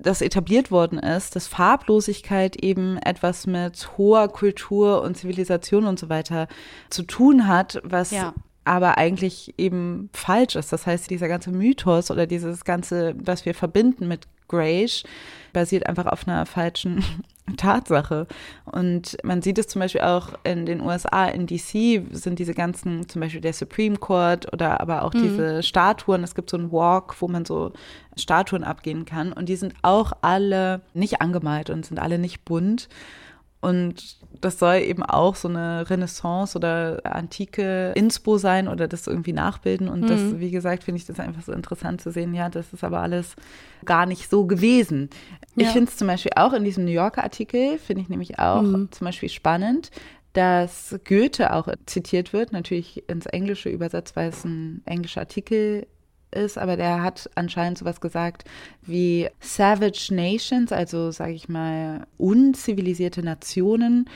das etabliert worden ist, dass Farblosigkeit eben etwas mit hoher Kultur und Zivilisation und so weiter zu tun hat, was Ja. aber eigentlich eben falsch ist. Das heißt, dieser ganze Mythos oder dieses ganze, was wir verbinden mit Grayish, basiert einfach auf einer falschen [laughs] Tatsache. Und man sieht es zum Beispiel auch in den USA, in DC sind diese ganzen, zum Beispiel der Supreme Court oder aber auch diese Statuen. Es gibt so einen Walk, wo man so Statuen abgehen kann. Und die sind auch alle nicht angemalt und sind alle nicht bunt. Und das soll eben auch so eine Renaissance oder antike Inspo sein oder das irgendwie nachbilden. Und das, wie gesagt, finde ich das einfach so interessant zu sehen. Ja, das ist aber alles gar nicht so gewesen. Ich Ja. finde es zum Beispiel auch in diesem New Yorker Artikel, finde ich nämlich auch zum Beispiel spannend, dass Goethe auch zitiert wird, natürlich ins Englische übersetzt, weil es ein englischer Artikel ist, aber der hat anscheinend sowas gesagt wie Savage Nations, also sage ich mal unzivilisierte Nationen,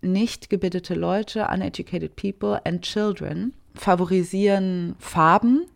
nicht gebildete Leute, uneducated people and children favorisieren Farben,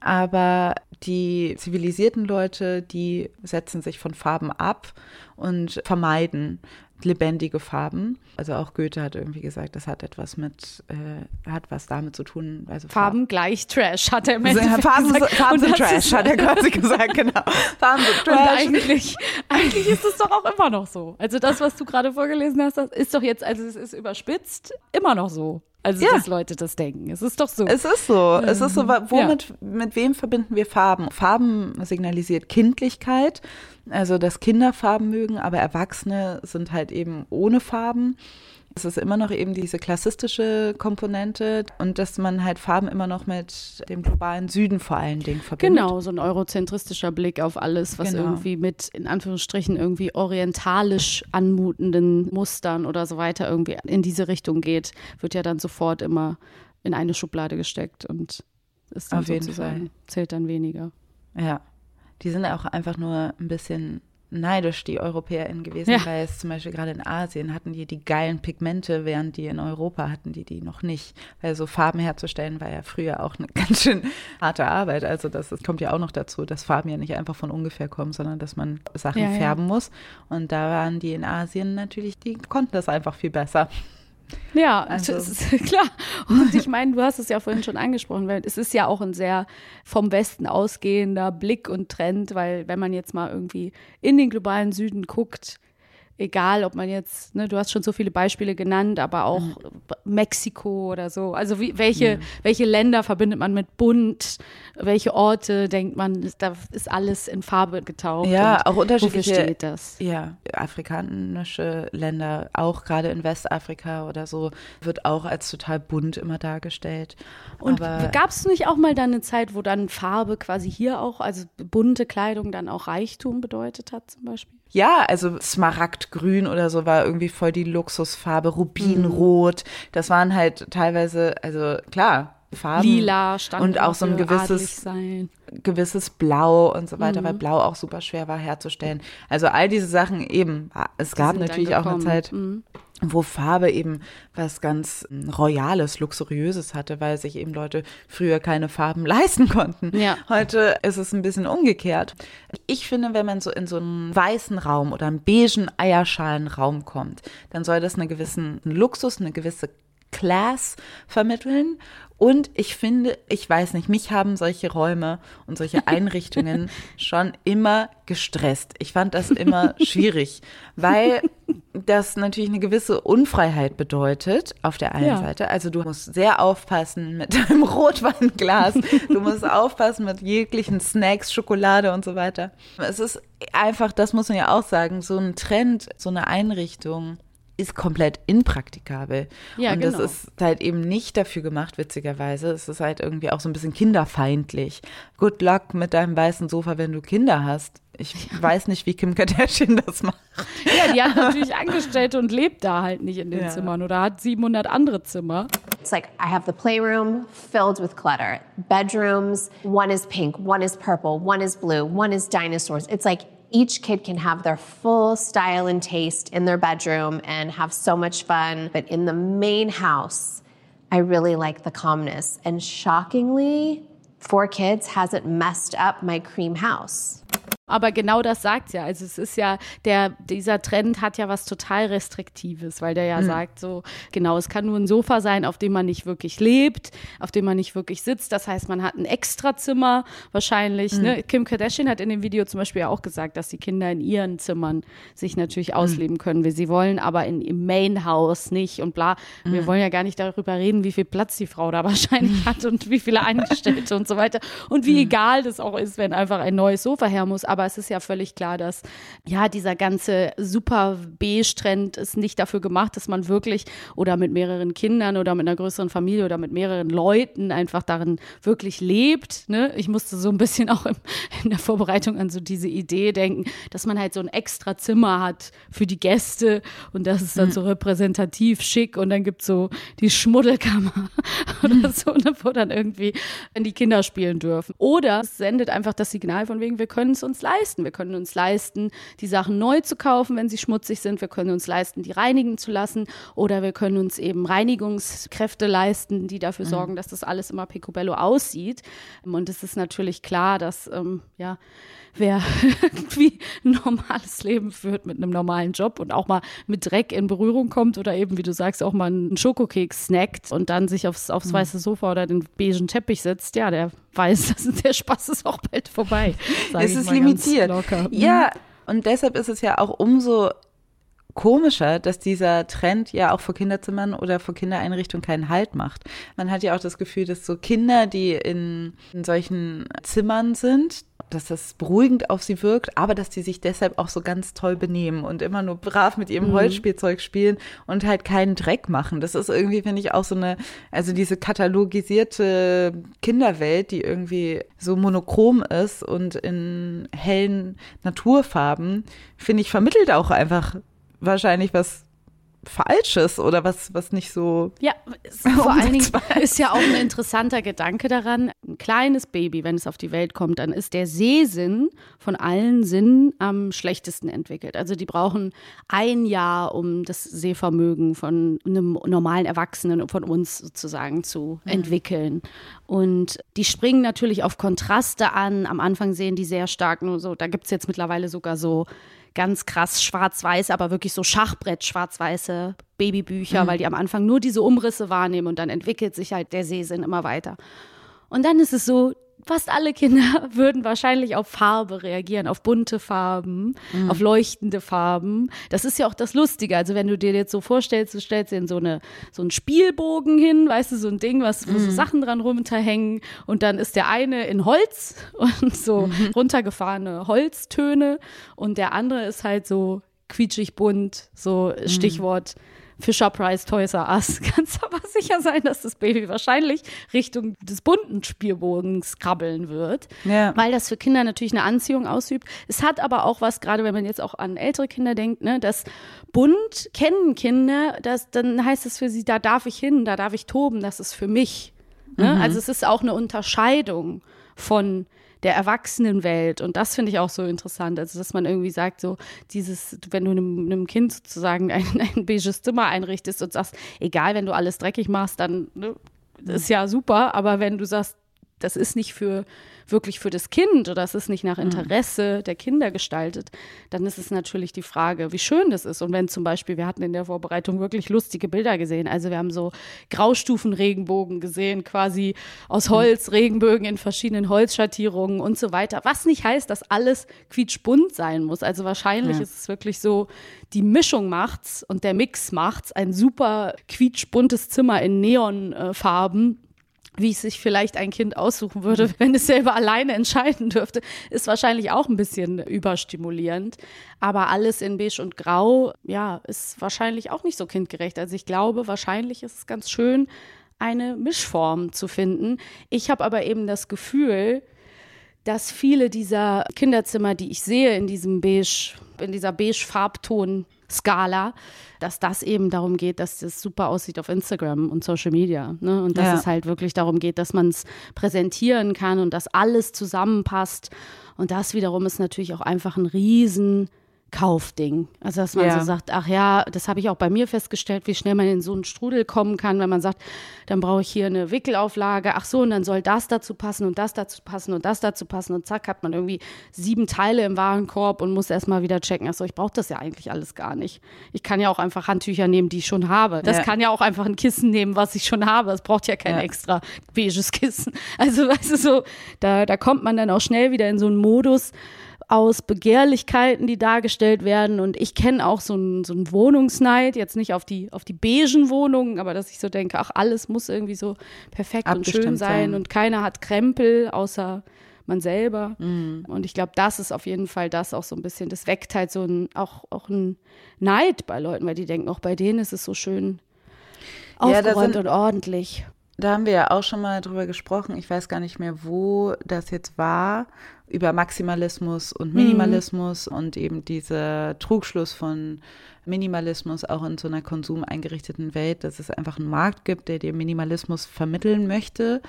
aber die zivilisierten Leute, die setzen sich von Farben ab und vermeiden lebendige Farben. Also auch Goethe hat irgendwie gesagt, das hat etwas mit, äh, hat was damit zu tun. Also Farben gleich Trash, hat er im [laughs] Endeffekt Farben, gesagt. Farben Und sind Trash, hat er [laughs] quasi gesagt, genau. Farben sind Und Trash. eigentlich, eigentlich ist es doch auch immer noch so. Also das, was du gerade vorgelesen hast, das ist doch jetzt, also es ist überspitzt, immer noch so. Also Ja. dass Leute das denken. Es ist doch so. Es ist so. Es ist so, wa- womit, mit wem verbinden wir Farben? Farben signalisiert Kindlichkeit, also dass Kinder Farben mögen, aber Erwachsene sind halt eben ohne Farben. Es ist immer noch eben diese klassistische Komponente und dass man halt Farben immer noch mit dem globalen Süden vor allen Dingen verbindet. Genau, so ein eurozentristischer Blick auf alles, was Genau. irgendwie mit, in Anführungsstrichen, irgendwie orientalisch anmutenden Mustern oder so weiter irgendwie in diese Richtung geht, wird ja dann sofort immer in eine Schublade gesteckt und ist dann Auf jeden sozusagen, Fall. zählt dann weniger. Ja, die sind auch einfach nur ein bisschen neidisch, die EuropäerInnen gewesen, Ja. weil es zum Beispiel gerade in Asien hatten die die geilen Pigmente, während die in Europa hatten die die noch nicht. Weil so Farben herzustellen war ja früher auch eine [laughs] ganz schön harte Arbeit. Also das, das kommt ja auch noch dazu, dass Farben ja nicht einfach von ungefähr kommen, sondern dass man Sachen Ja, ja. färben muss. Und da waren die in Asien natürlich, die konnten das einfach viel besser. Ja, Also- [laughs] klar. Und ich meine, du hast es ja vorhin schon angesprochen, weil es ist ja auch ein sehr vom Westen ausgehender Blick und Trend, weil wenn man jetzt mal irgendwie in den globalen Süden guckt, egal ob man jetzt, ne, du hast schon so viele Beispiele genannt, aber auch mhm. Mexiko oder so. Also wie, welche, mhm. welche Länder verbindet man mit bunt? Welche Orte denkt man, da ist alles in Farbe getaucht? Ja, auch unterschiedliche. Wofür steht das? Ja, afrikanische Länder, auch gerade in Westafrika oder so, wird auch als total bunt immer dargestellt. Und gab es nicht auch mal dann eine Zeit, wo dann Farbe quasi hier auch, also bunte Kleidung dann auch Reichtum bedeutet hat zum Beispiel? Ja, also Smaragdgrün oder so war irgendwie voll die Luxusfarbe, Rubinrot. Das waren halt teilweise, also klar, Farben. Lila, stand Und auch so ein gewisses, gewisses Blau und so weiter, mhm. weil Blau auch super schwer war herzustellen. Also all diese Sachen eben. Es gab natürlich auch eine Zeit, mhm wo Farbe eben was ganz hm, Royales, Luxuriöses hatte, weil sich eben Leute früher keine Farben [laughs] leisten konnten. Ja. Heute ist es ein bisschen umgekehrt. Ich finde, wenn man so in so einen weißen Raum oder einen beigen Eierschalenraum kommt, dann soll das einen gewissen Luxus, eine gewisse Class vermitteln. Und ich finde, ich weiß nicht, mich haben solche Räume und solche [laughs] Einrichtungen schon immer gestresst. Ich fand das immer schwierig, weil das natürlich eine gewisse Unfreiheit bedeutet auf der einen ja. Seite. Also du musst sehr aufpassen mit deinem [laughs] Rotweinglas, du musst aufpassen mit jeglichen Snacks, Schokolade und so weiter. Es ist einfach, das muss man ja auch sagen, so ein Trend, so eine Einrichtung ist komplett impraktikabel. Ja, und genau. das ist halt eben nicht dafür gemacht, witzigerweise. Es ist halt irgendwie auch so ein bisschen kinderfeindlich. Good luck mit deinem weißen Sofa, wenn du Kinder hast. Ich [laughs] ja. weiß nicht, wie Kim Kardashian das macht. Ja, die hat natürlich Angestellte und lebt da halt nicht in den ja. Zimmern oder hat 700 andere Zimmer. It's like I have the playroom filled with clutter. Bedrooms, one is pink, one is purple, one is blue, one is dinosaurs. It's like each kid can have their full style and taste in their bedroom and have so much fun. But in the main house, I really like the calmness. And shockingly, four kids hasn't messed up my cream house. Aber genau das sagt ja. Also es ist ja, der, dieser Trend hat ja was total Restriktives, weil der ja mhm. sagt, so, genau, es kann nur ein Sofa sein, auf dem man nicht wirklich lebt, auf dem man nicht wirklich sitzt. Das heißt, man hat ein Extrazimmer wahrscheinlich. Mhm. Ne? Kim Kardashian hat in dem Video zum Beispiel auch gesagt, dass die Kinder in ihren Zimmern sich natürlich mhm. ausleben können, wie sie wollen, aber in, im Main House nicht und bla. Wir mhm. wollen ja gar nicht darüber reden, wie viel Platz die Frau da [laughs] wahrscheinlich hat und wie viele Angestellte und so weiter. Und wie mhm. egal das auch ist, wenn einfach ein neues Sofa her muss aber es ist ja völlig klar, dass ja dieser ganze super Beige-Trend ist nicht dafür gemacht, dass man wirklich oder mit mehreren Kindern oder mit einer größeren Familie oder mit mehreren Leuten einfach darin wirklich lebt. Ne? Ich musste so ein bisschen auch im, [laughs] in der Vorbereitung an so diese Idee denken, dass man halt so ein extra Zimmer hat für die Gäste und das ist dann so repräsentativ schick und dann gibt es so die Schmuddelkammer [laughs] oder so, ne, wo dann irgendwie die Kinder spielen dürfen. Oder es sendet einfach das Signal von wegen, wir können es uns leisten. Wir können uns leisten, die Sachen neu zu kaufen, wenn sie schmutzig sind. Wir können uns leisten, die reinigen zu lassen. Oder wir können uns eben Reinigungskräfte leisten, die dafür mhm. sorgen, dass das alles immer picobello aussieht. Und es ist natürlich klar, dass, ähm, ja, wer [laughs] irgendwie ein normales Leben führt mit einem normalen Job und auch mal mit Dreck in Berührung kommt oder eben, wie du sagst, auch mal einen Schokokeks snackt und dann sich aufs, aufs mhm. weiße Sofa oder den beigen Teppich setzt, ja, der weiß, dass [laughs] der Spaß ist auch bald vorbei. Es ist limitiert. Ja, mhm. und deshalb ist es ja auch umso komischer, dass dieser Trend ja auch vor Kinderzimmern oder vor Kindereinrichtungen keinen Halt macht. Man hat ja auch das Gefühl, dass so Kinder, die in, in solchen Zimmern sind, dass das beruhigend auf sie wirkt, aber dass die sich deshalb auch so ganz toll benehmen und immer nur brav mit ihrem mhm. Holzspielzeug spielen und halt keinen Dreck machen. Das ist irgendwie, finde ich, auch so eine, also diese katalogisierte Kinderwelt, die irgendwie so monochrom ist und in hellen Naturfarben, finde ich, vermittelt auch einfach wahrscheinlich was Falsches oder was, was nicht so. Ja, [laughs] vor allen Dingen ist ja auch ein interessanter Gedanke daran. Ein kleines Baby, wenn es auf die Welt kommt, dann ist der Sehsinn von allen Sinnen am schlechtesten entwickelt. Also die brauchen ein Jahr, um das Sehvermögen von einem normalen Erwachsenen und von uns sozusagen zu mhm. entwickeln. Und die springen natürlich auf Kontraste an. Am Anfang sehen die sehr stark nur so, da gibt es jetzt mittlerweile sogar so ganz krass schwarz-weiß, aber wirklich so Schachbrett schwarz-weiße Babybücher, Mhm. weil die am Anfang nur diese Umrisse wahrnehmen und dann entwickelt sich halt der Sehsinn immer weiter. Und dann ist es so, fast alle Kinder [laughs] würden wahrscheinlich auf Farbe reagieren, auf bunte Farben, auf leuchtende Farben. Das ist ja auch das Lustige. Also wenn du dir jetzt so vorstellst, du stellst dir in so eine so einen Spielbogen hin, weißt du, so ein Ding, was wo so Sachen dran runterhängen und dann ist der eine in Holz [laughs] und so runtergefahrene Holztöne und der andere ist halt so quietschig bunt, so Stichwort Fisher Price Toys R Us. [laughs] Kannst aber sicher sein, dass das Baby wahrscheinlich Richtung des bunten Spielbogens krabbeln wird, Ja. weil das für Kinder natürlich eine Anziehung ausübt. Es hat aber auch was, gerade wenn man jetzt auch an ältere Kinder denkt, ne, das bunt kennen Kinder, das, dann heißt es für sie, da darf ich hin, da darf ich toben, das ist für mich. Ne? Also es ist auch eine Unterscheidung von der Erwachsenenwelt. Und das finde ich auch so interessant. Also, dass man irgendwie sagt, so dieses, wenn du einem, Kind sozusagen ein, [laughs] ein beiges Zimmer einrichtest und sagst, egal, wenn du alles dreckig machst, dann ne, ist ja super. Aber wenn du sagst, das ist nicht für wirklich für das Kind oder es ist nicht nach Interesse der Kinder gestaltet, dann ist es natürlich die Frage, wie schön das ist. Und wenn zum Beispiel, wir hatten in der Vorbereitung wirklich lustige Bilder gesehen. Also wir haben so Graustufen-Regenbogen gesehen, quasi aus Holz, Regenbögen in verschiedenen Holzschattierungen und so weiter. Was nicht heißt, dass alles quietschbunt sein muss. Also wahrscheinlich Ja. ist es wirklich so, die Mischung macht's und der Mix macht's. Ein super quietschbuntes Zimmer in Neonfarben wie es sich vielleicht ein Kind aussuchen würde, wenn es selber alleine entscheiden dürfte, ist wahrscheinlich auch ein bisschen überstimulierend. Aber alles in beige und grau, ja, ist wahrscheinlich auch nicht so kindgerecht. Also ich glaube, wahrscheinlich ist es ganz schön, eine Mischform zu finden. Ich habe aber eben das Gefühl, dass viele dieser Kinderzimmer, die ich sehe in diesem beige, in dieser beige Farbton-Skala, dass das eben darum geht, dass das super aussieht auf Instagram und Social Media. Ne? Und dass Ja. es halt wirklich darum geht, dass man es präsentieren kann und dass alles zusammenpasst. Und das wiederum ist natürlich auch einfach ein riesen Kaufding. Also dass man Ja. so sagt, ach ja, das habe ich auch bei mir festgestellt, wie schnell man in so einen Strudel kommen kann, wenn man sagt, dann brauche ich hier eine Wickelauflage, ach so, und dann soll das dazu passen und das dazu passen und das dazu passen und zack, hat man irgendwie sieben Teile im Warenkorb und muss erstmal wieder checken, ach so, ich brauche das ja eigentlich alles gar nicht. Ich kann ja auch einfach Handtücher nehmen, die ich schon habe. Das Ja. kann ja auch einfach ein Kissen nehmen, was ich schon habe. Es braucht ja kein Ja. extra beiges Kissen. [laughs] Also, weißt du, so, da, da kommt man dann auch schnell wieder in so einen Modus, aus Begehrlichkeiten, die dargestellt werden. Und ich kenne auch so einen so Wohnungsneid, jetzt nicht auf die, auf die beigen Wohnungen, aber dass ich so denke, ach, alles muss irgendwie so perfekt und schön sein, sein. und keiner hat Krempel, außer man selber. Mhm. Und ich glaube, das ist auf jeden Fall das auch so ein bisschen, das weckt halt so ein, auch, auch ein Neid bei Leuten, weil die denken, auch bei denen ist es so schön Ja, aufgeräumt sind- und ordentlich. Da haben wir ja auch schon mal drüber gesprochen. Ich weiß gar nicht mehr, wo das jetzt war. Über Maximalismus und Minimalismus und eben dieser Trugschluss von Minimalismus auch in so einer konsumeingerichteten Welt, dass es einfach einen Markt gibt, der dir Minimalismus vermitteln möchte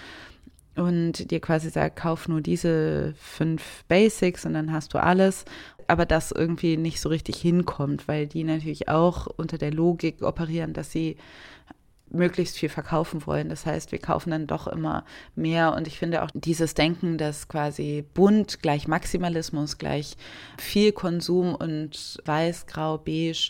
und dir quasi sagt, kauf nur diese fünf Basics und dann hast du alles. Aber das irgendwie nicht so richtig hinkommt, weil die natürlich auch unter der Logik operieren, dass sie möglichst viel verkaufen wollen. Das heißt, wir kaufen dann doch immer mehr. Und ich finde auch dieses Denken, dass quasi bunt gleich Maximalismus, gleich viel Konsum und weiß, grau, beige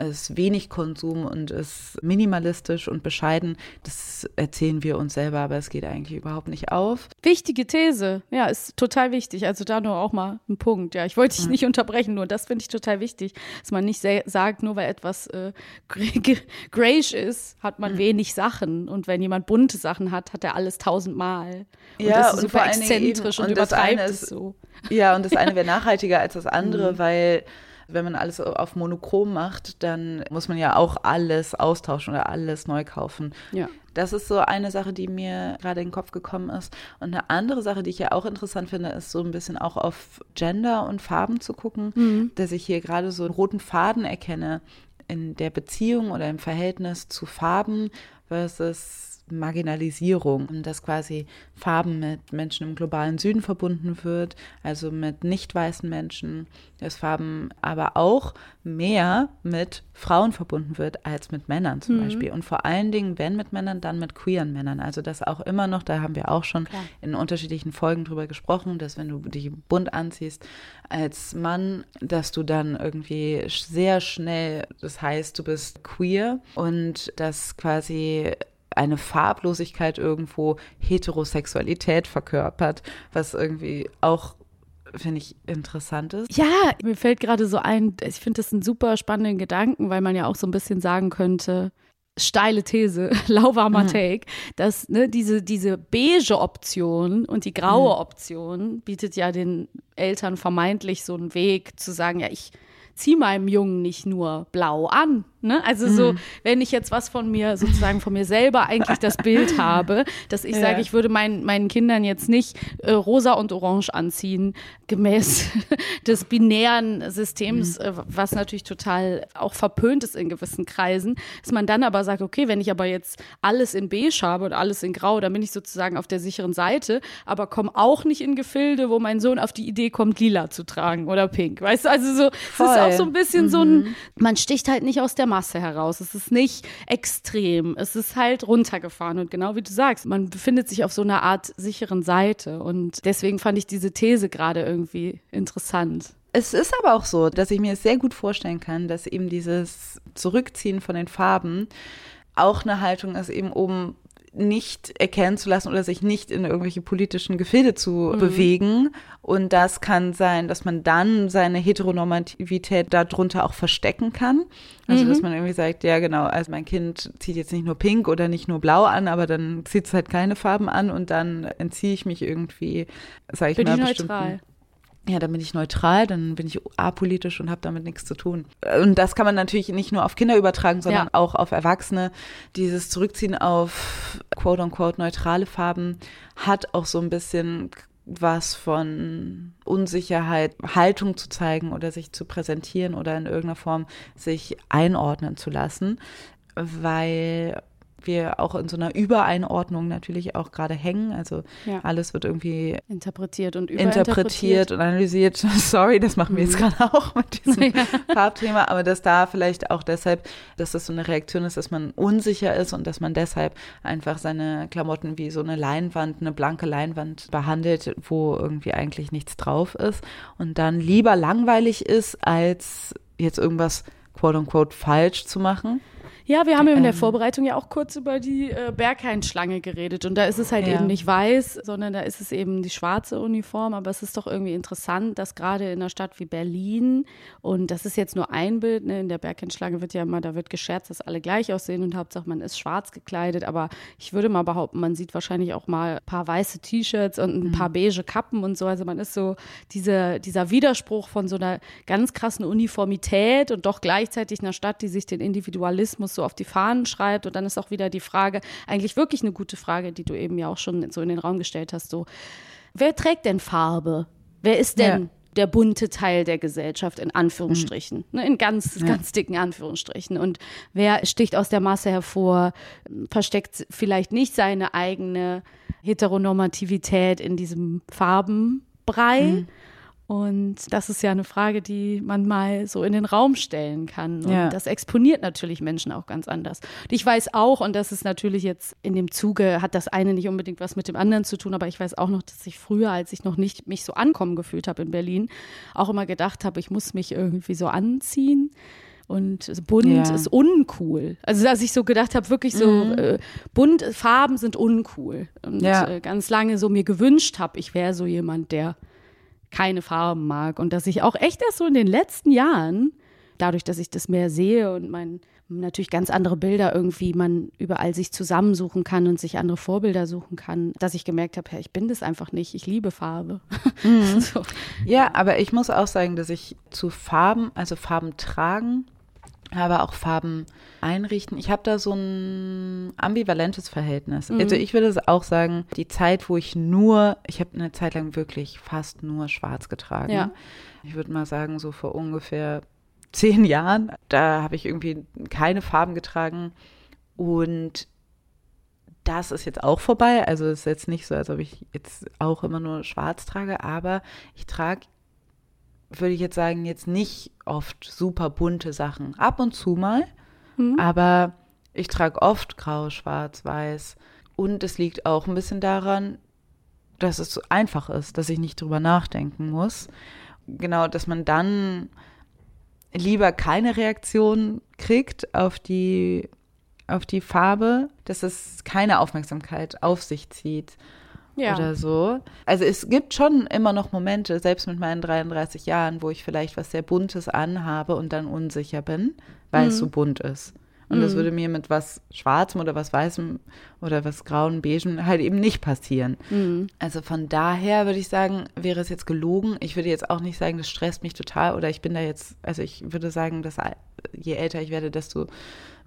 ist wenig Konsum und ist minimalistisch und bescheiden. Das erzählen wir uns selber, aber es geht eigentlich überhaupt nicht auf. Wichtige These. Ja, ist total wichtig. Also da nur auch mal ein Punkt. Ja, ich wollte dich nicht unterbrechen, nur das finde ich total wichtig, dass man nicht sagt, nur weil etwas äh, gr- grayish ist, hat man wenig Sachen. Und wenn jemand bunte Sachen hat, hat er alles tausendmal. Und Ja, das ist und super exzentrisch eben- und, und das übertreibt es so. Ja, und das eine wäre nachhaltiger als das andere, [laughs] weil wenn man alles auf monochrom macht, dann muss man ja auch alles austauschen oder alles neu kaufen. Ja. Das ist so eine Sache, die mir gerade in den Kopf gekommen ist. Und eine andere Sache, die ich ja auch interessant finde, ist so ein bisschen auch auf Gender und Farben zu gucken, dass ich hier gerade so einen roten Faden erkenne in der Beziehung oder im Verhältnis zu Farben versus Marginalisierung, dass quasi Farben mit Menschen im globalen Süden verbunden wird, also mit nicht weißen Menschen, dass Farben aber auch mehr mit Frauen verbunden wird als mit Männern zum mhm. Beispiel. Und vor allen Dingen, wenn mit Männern, dann mit queeren Männern. Also das auch immer noch, da haben wir auch schon Klar. in unterschiedlichen Folgen drüber gesprochen, dass wenn du dich bunt anziehst als Mann, dass du dann irgendwie sehr schnell, das heißt, du bist queer und dass quasi eine Farblosigkeit irgendwo Heterosexualität verkörpert, was irgendwie auch finde ich interessant ist. Ja, mir fällt gerade so ein, ich finde das einen super spannenden Gedanken, weil man ja auch so ein bisschen sagen könnte, steile These, [laughs] lauwarmer mhm. Take, dass ne, diese, diese beige Option und die graue mhm. Option bietet ja den Eltern vermeintlich so einen Weg zu sagen, ja, ich ziehe meinem Jungen nicht nur blau an, Ne? Also mhm. so, wenn ich jetzt was von mir, sozusagen von mir selber eigentlich das Bild [laughs] habe, dass ich ja. sage, ich würde mein, meinen Kindern jetzt nicht äh, rosa und orange anziehen, gemäß [laughs] des binären Systems, mhm. äh, was natürlich total auch verpönt ist in gewissen Kreisen, dass man dann aber sagt, okay, wenn ich aber jetzt alles in beige habe und alles in grau, dann bin ich sozusagen auf der sicheren Seite, aber komme auch nicht in Gefilde, wo mein Sohn auf die Idee kommt, lila zu tragen oder pink. Weißt du, also so, es ist auch so ein bisschen mhm. so ein, mhm. man sticht halt nicht aus der Masse heraus. Es ist nicht extrem. Es ist halt runtergefahren. Und genau wie du sagst, man befindet sich auf so einer Art sicheren Seite. Und deswegen fand ich diese These gerade irgendwie interessant. Es ist aber auch so, dass ich mir sehr gut vorstellen kann, dass eben dieses Zurückziehen von den Farben auch eine Haltung ist, eben oben nicht erkennen zu lassen oder sich nicht in irgendwelche politischen Gefilde zu mhm. bewegen. Und das kann sein, dass man dann seine Heteronormativität darunter auch verstecken kann. Also, mhm. dass man irgendwie sagt, ja, genau, also mein Kind zieht jetzt nicht nur pink oder nicht nur blau an, aber dann zieht es halt keine Farben an und dann entziehe ich mich irgendwie, sage ich Bin mal, bestimmten ja, dann bin ich neutral, dann bin ich apolitisch und habe damit nichts zu tun. Und das kann man natürlich nicht nur auf Kinder übertragen, sondern ja. auch auf Erwachsene. Dieses Zurückziehen auf quote-unquote neutrale Farben hat auch so ein bisschen was von Unsicherheit, Haltung zu zeigen oder sich zu präsentieren oder in irgendeiner Form sich einordnen zu lassen, weil wir auch in so einer Übereinordnung natürlich auch gerade hängen. Also ja. alles wird irgendwie interpretiert und interpretiert und analysiert. [laughs] Sorry, das machen wir mhm. jetzt gerade auch mit diesem [laughs] ja. Farbthema, aber dass da vielleicht auch deshalb, dass das so eine Reaktion ist, dass man unsicher ist und dass man deshalb einfach seine Klamotten wie so eine Leinwand, eine blanke Leinwand behandelt, wo irgendwie eigentlich nichts drauf ist und dann lieber langweilig ist, als jetzt irgendwas quote unquote falsch zu machen. Ja, wir haben ähm, in der ähm. Vorbereitung ja auch kurz über die äh, Berghain-Schlange geredet. Und da ist es halt ja. eben nicht weiß, sondern da ist es eben die schwarze Uniform. Aber es ist doch irgendwie interessant, dass gerade in einer Stadt wie Berlin, und das ist jetzt nur ein Bild, ne, in der Berghain-Schlange wird ja immer, da wird gescherzt, dass alle gleich aussehen und Hauptsache man ist schwarz gekleidet. Aber ich würde mal behaupten, man sieht wahrscheinlich auch mal ein paar weiße T-Shirts und ein mhm. paar beige Kappen und so. Also man ist so diese, dieser Widerspruch von so einer ganz krassen Uniformität und doch gleichzeitig einer Stadt, die sich den Individualismus so auf die Fahnen schreibt. Und dann ist auch wieder die Frage, eigentlich wirklich eine gute Frage, die du eben ja auch schon so in den Raum gestellt hast, so, wer trägt denn Farbe? Wer ist denn ja. der bunte Teil der Gesellschaft, in Anführungsstrichen, mhm. ne, in ganz, ja. ganz dicken Anführungsstrichen. Und wer sticht aus der Masse hervor, versteckt vielleicht nicht seine eigene Heteronormativität in diesem Farbenbrei, mhm. Und das ist ja eine Frage, die man mal so in den Raum stellen kann. Und ja. das exponiert natürlich Menschen auch ganz anders. Und ich weiß auch, und das ist natürlich jetzt in dem Zuge, hat das eine nicht unbedingt was mit dem anderen zu tun, aber ich weiß auch noch, dass ich früher, als ich noch nicht mich so ankommen gefühlt habe in Berlin, auch immer gedacht habe, ich muss mich irgendwie so anziehen. Und bunt ja. ist uncool. Also, dass ich so gedacht habe, wirklich so, mhm. äh, bunt, Farben sind uncool. Und ja. äh, ganz lange so mir gewünscht habe, ich wäre so jemand, der keine Farben mag und dass ich auch echt erst so in den letzten Jahren, dadurch, dass ich das mehr sehe und mein natürlich ganz andere Bilder irgendwie man überall sich zusammensuchen kann und sich andere Vorbilder suchen kann, dass ich gemerkt habe, ja, ich bin das einfach nicht, ich liebe Farbe. Mhm. [laughs] so. Ja, aber ich muss auch sagen, dass ich zu Farben, also Farben tragen, aber auch Farben einrichten. Ich habe da so ein ambivalentes Verhältnis. Mhm. Also ich würde auch sagen, die Zeit, wo ich nur, ich habe eine Zeit lang wirklich fast nur schwarz getragen. Ja. Ich würde mal sagen, so vor ungefähr zehn Jahren, da habe ich irgendwie keine Farben getragen. Und das ist jetzt auch vorbei. Also es ist jetzt nicht so, als ob ich jetzt auch immer nur schwarz trage, aber ich trage, würde ich jetzt sagen, jetzt nicht oft super bunte Sachen. Ab und zu mal, mhm. aber ich trage oft grau, schwarz, weiß. Und es liegt auch ein bisschen daran, dass es so einfach ist, dass ich nicht drüber nachdenken muss. Genau, dass man dann lieber keine Reaktion kriegt auf die auf die Farbe, dass es keine Aufmerksamkeit auf sich zieht ja. oder so. Also es gibt schon immer noch Momente, selbst mit meinen 33 Jahren, wo ich vielleicht was sehr Buntes anhabe und dann unsicher bin, weil mhm. es so bunt ist. Und mhm. das würde mir mit was Schwarzem oder was Weißem oder was Grauen, Beigen halt eben nicht passieren. Mhm. Also von daher würde ich sagen, wäre es jetzt gelogen. Ich würde jetzt auch nicht sagen, das stresst mich total oder ich bin da jetzt, also ich würde sagen, dass je älter ich werde, desto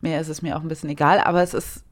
mehr ist es mir auch ein bisschen egal, aber es ist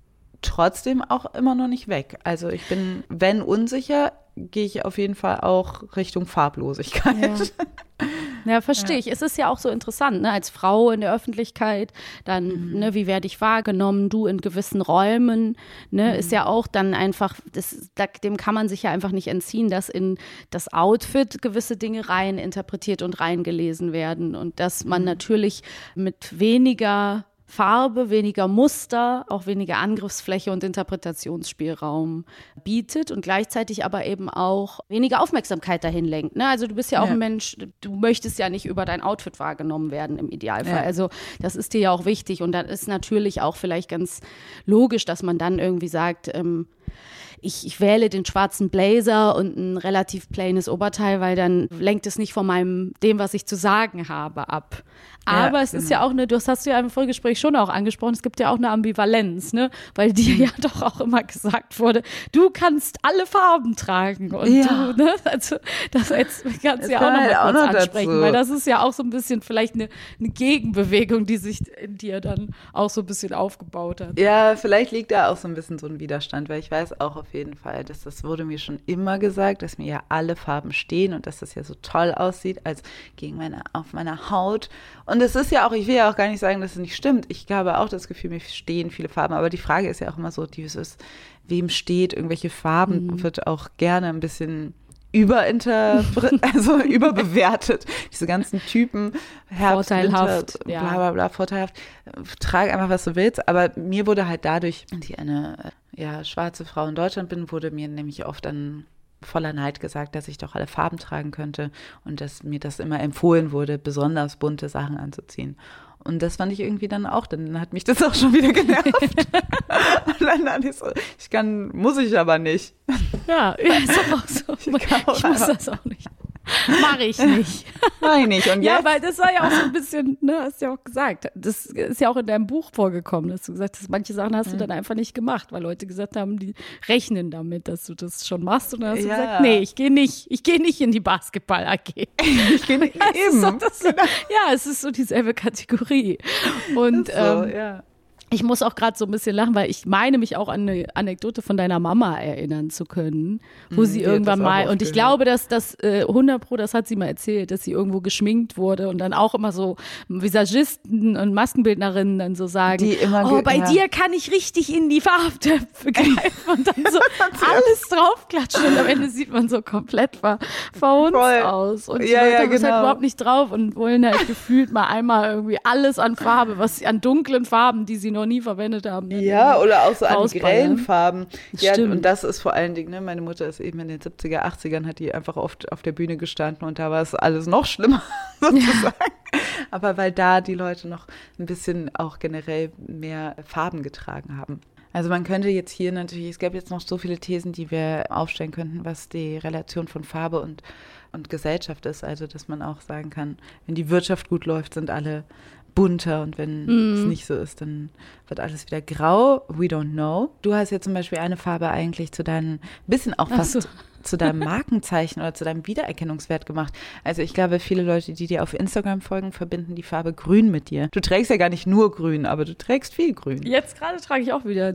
trotzdem auch immer noch nicht weg. Also ich bin, wenn unsicher, gehe ich auf jeden Fall auch Richtung Farblosigkeit. Ja. Ja, verstehe [laughs] ja. ich. Es ist ja auch so interessant, ne? als Frau in der Öffentlichkeit, dann, mhm. ne, wie werde ich wahrgenommen, du in gewissen Räumen, ne, mhm. ist ja auch dann einfach, das, dem kann man sich ja einfach nicht entziehen, dass in das Outfit gewisse Dinge rein interpretiert und reingelesen werden und dass man mhm. natürlich mit weniger Farbe, weniger Muster, auch weniger Angriffsfläche und Interpretationsspielraum bietet und gleichzeitig aber eben auch weniger Aufmerksamkeit dahin lenkt. Ne? Also du bist ja auch ja. ein Mensch, du möchtest ja nicht über dein Outfit wahrgenommen werden im Idealfall. Ja. Also das ist dir ja auch wichtig und dann ist natürlich auch vielleicht ganz logisch, dass man dann irgendwie sagt, ähm, ich, ich wähle den schwarzen Blazer und ein relativ plaines Oberteil, weil dann lenkt es nicht von meinem, dem, was ich zu sagen habe, ab. Aber ja, es genau. ist ja auch eine, das hast du ja im Vorgespräch schon auch angesprochen, es gibt ja auch eine Ambivalenz, ne? Weil dir ja [laughs] doch auch immer gesagt wurde, du kannst alle Farben tragen. Und ja. du, ne? Also das jetzt kannst du ja auch noch halt mal kurz ansprechen, dazu. weil das ist ja auch so ein bisschen vielleicht eine, eine Gegenbewegung, die sich in dir dann auch so ein bisschen aufgebaut hat. Ja, vielleicht liegt da auch so ein bisschen so ein Widerstand, weil ich weiß auch auf jeden Fall, dass das wurde mir schon immer gesagt, dass mir ja alle Farben stehen und dass das ja so toll aussieht, als gegen meine, auf meiner Haut. Und es ist ja auch, ich will ja auch gar nicht sagen, dass es nicht stimmt. Ich habe auch das Gefühl, mir stehen viele Farben. Aber die Frage ist ja auch immer so, dieses, wem steht irgendwelche Farben, mhm. wird auch gerne ein bisschen überinter, [laughs] also [laughs] überbewertet. Diese ganzen Typen, Herbst, vorteilhaft, Winter, ja. bla bla bla, vorteilhaft. Trag einfach, was du willst. Aber mir wurde halt dadurch, ich eine ja, schwarze Frau in Deutschland bin, wurde mir nämlich oft dann voller Neid gesagt, dass ich doch alle Farben tragen könnte und dass mir das immer empfohlen wurde, besonders bunte Sachen anzuziehen. Und das fand ich irgendwie dann auch, dann hat mich das auch schon wieder [laughs] genervt. und dann dachte ich so, ich kann, muss ich aber nicht. Ja, [laughs] ist auch so. Ich, ich muss das auch nicht. [laughs] Mache ich nicht. [laughs] Mach ich nicht. Und jetzt? Ja, weil das war ja auch so ein bisschen, ne, hast du ja auch gesagt. Das ist ja auch in deinem Buch vorgekommen, dass du gesagt hast, manche Sachen hast du dann einfach nicht gemacht, weil Leute gesagt haben, die rechnen damit, dass du das schon machst. Und dann hast ja. du gesagt, nee, ich gehe nicht, ich gehe nicht in die Basketball AG. [laughs] Ich gehe nicht, eben. So, das, genau. Ja, es ist so dieselbe Kategorie. Und so, ähm, ja. Ich muss auch gerade so ein bisschen lachen, weil ich meine mich auch an eine Anekdote von deiner Mama erinnern zu können, wo mhm, sie irgendwann mal, und ich glaube, dass das äh, 100 Pro, das hat sie mal erzählt, dass sie irgendwo geschminkt wurde und dann auch immer so Visagisten und Maskenbildnerinnen dann so sagen, Die immer oh, bei ja. dir kann ich richtig in die Farbtöpfe [laughs] greifen und dann so [laughs] alles draufklatschen und am Ende sieht man so komplett ver verhunzt Voll. aus und die ja, Leute ja, halt genau. halt überhaupt nicht drauf und wollen halt gefühlt mal einmal irgendwie alles an Farbe, was an dunklen Farben, die sie noch noch nie verwendet haben. Ja, oder auch so an grellen Farben. Ja, Stimmt. und das ist vor allen Dingen, ne, meine Mutter ist eben in den 70er, 80ern, hat die einfach oft auf der Bühne gestanden und da war es alles noch schlimmer, [laughs] sozusagen. Ja. Aber weil da die Leute noch ein bisschen auch generell mehr Farben getragen haben. Also man könnte jetzt hier natürlich, es gäbe jetzt noch so viele Thesen, die wir aufstellen könnten, was die Relation von Farbe und, und Gesellschaft ist. Also dass man auch sagen kann, wenn die Wirtschaft gut läuft, sind alle bunter und wenn mm. es nicht so ist, dann wird alles wieder grau. We don't know. Du hast ja zum Beispiel eine Farbe eigentlich zu deinem, bisschen auch fast so. zu deinem Markenzeichen oder zu deinem Wiedererkennungswert gemacht. Also ich glaube, viele Leute, die dir auf Instagram folgen, verbinden die Farbe grün mit dir. Du trägst ja gar nicht nur grün, aber du trägst viel grün. Jetzt gerade trage ich auch wieder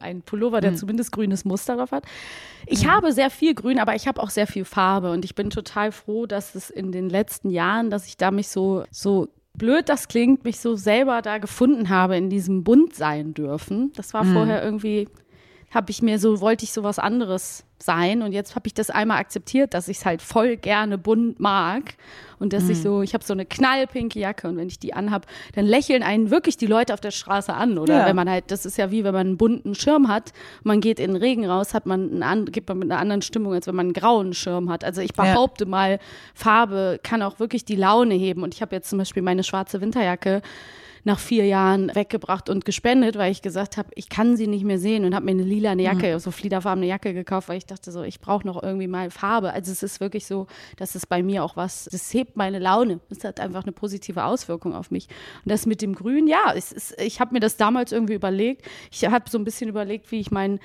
einen Pullover, der hm. zumindest grünes Muster drauf hat. Ich hm. habe sehr viel grün, aber ich habe auch sehr viel Farbe und ich bin total froh, dass es in den letzten Jahren, dass ich da mich so, so blöd das klingt, mich so selber da gefunden habe in diesem Bunt sein dürfen. Das war mhm. vorher irgendwie habe ich mir so, wollte ich sowas anderes sein. Und jetzt habe ich das einmal akzeptiert, dass ich es halt voll gerne bunt mag. Und dass mhm. ich so, ich habe so eine knallpinke Jacke und wenn ich die anhab, dann lächeln einen wirklich die Leute auf der Straße an. Oder ja. wenn man halt, das ist ja wie wenn man einen bunten Schirm hat, man geht in den Regen raus, hat man einen, geht man mit einer anderen Stimmung, als wenn man einen grauen Schirm hat. Also ich behaupte ja. mal, Farbe kann auch wirklich die Laune heben. Und ich habe jetzt zum Beispiel meine schwarze Winterjacke nach vier Jahren weggebracht und gespendet, weil ich gesagt habe, ich kann sie nicht mehr sehen und habe mir eine lila eine Jacke, mhm. so fliederfarbene Jacke gekauft, weil ich dachte so, ich brauche noch irgendwie mal Farbe. Also es ist wirklich so, dass es bei mir auch was, das hebt meine Laune. Es hat einfach eine positive Auswirkung auf mich. Und das mit dem Grün, ja, ist, ich habe mir das damals irgendwie überlegt. Ich habe so ein bisschen überlegt, wie ich mein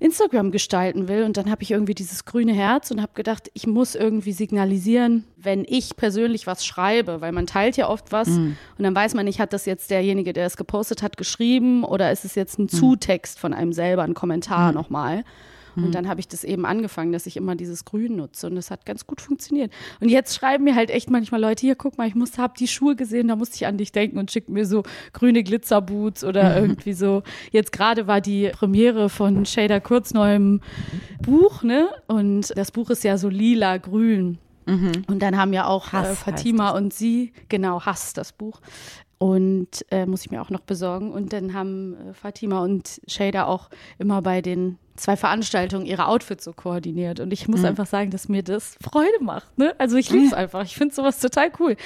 Instagram gestalten will und dann habe ich irgendwie dieses grüne Herz und habe gedacht, ich muss irgendwie signalisieren, wenn ich persönlich was schreibe, weil man teilt ja oft was mhm. und dann weiß man nicht, hat das jetzt derjenige, der es gepostet hat, geschrieben oder ist es jetzt ein mhm. Zutext von einem selber, ein Kommentar mhm. nochmal? Und mhm. dann habe ich das eben angefangen, dass ich immer dieses Grün nutze und das hat ganz gut funktioniert. Und jetzt schreiben mir halt echt manchmal Leute, hier guck mal, ich musste, habe die Schuhe gesehen, da musste ich an dich denken und schicken mir so grüne Glitzerboots oder mhm. irgendwie so. Jetzt gerade war die Premiere von Shader Kurz neuem Buch, ne? Und das Buch ist ja so lila grün. Mhm. Und dann haben ja auch Hass äh, Fatima und sie, genau, Hass, das Buch. Und äh, muss ich mir auch noch besorgen. Und dann haben äh, Fatima und Shader auch immer bei den zwei Veranstaltungen ihre Outfits so koordiniert. Und ich muss mhm. einfach sagen, dass mir das Freude macht. Ne? Also ich liebe es einfach. Ich finde sowas total cool.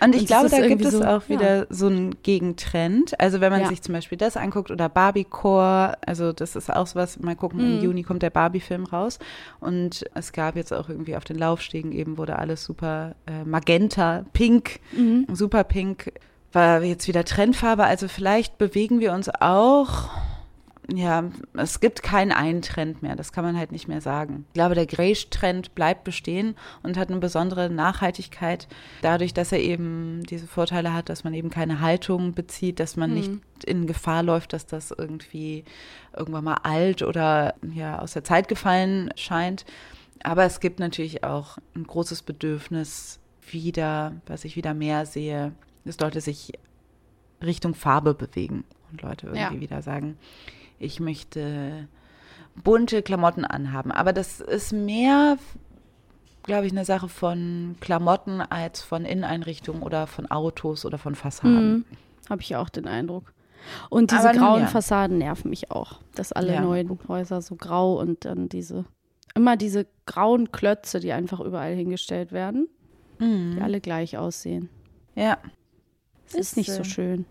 Und ich und glaube, da gibt es so, auch wieder ja. so einen Gegentrend. Also wenn man ja. sich zum Beispiel das anguckt oder Barbie-Core, also das ist auch sowas, mal gucken, mhm. im Juni kommt der Barbie-Film raus. Und es gab jetzt auch irgendwie auf den Laufstegen eben wurde alles super äh, magenta, pink, mhm. super pink, war jetzt wieder Trendfarbe. Also vielleicht bewegen wir uns auch ja, es gibt keinen einen Trend mehr. Das kann man halt nicht mehr sagen. Ich glaube, der Grace-Trend bleibt bestehen und hat eine besondere Nachhaltigkeit dadurch, dass er eben diese Vorteile hat, dass man eben keine Haltung bezieht, dass man mhm. nicht in Gefahr läuft, dass das irgendwie irgendwann mal alt oder ja aus der Zeit gefallen scheint. Aber es gibt natürlich auch ein großes Bedürfnis wieder, was ich wieder mehr sehe, dass Leute sich Richtung Farbe bewegen und Leute irgendwie ja. wieder sagen, ich möchte bunte Klamotten anhaben. Aber das ist mehr, glaube ich, eine Sache von Klamotten als von Inneneinrichtungen oder von Autos oder von Fassaden. Mhm. Habe ich auch den Eindruck. Und diese Aber grauen ja. Fassaden nerven mich auch, dass alle ja. neuen Häuser so grau und dann diese, immer diese grauen Klötze, die einfach überall hingestellt werden, mhm. die alle gleich aussehen. Ja. Es ist, ist nicht so schön.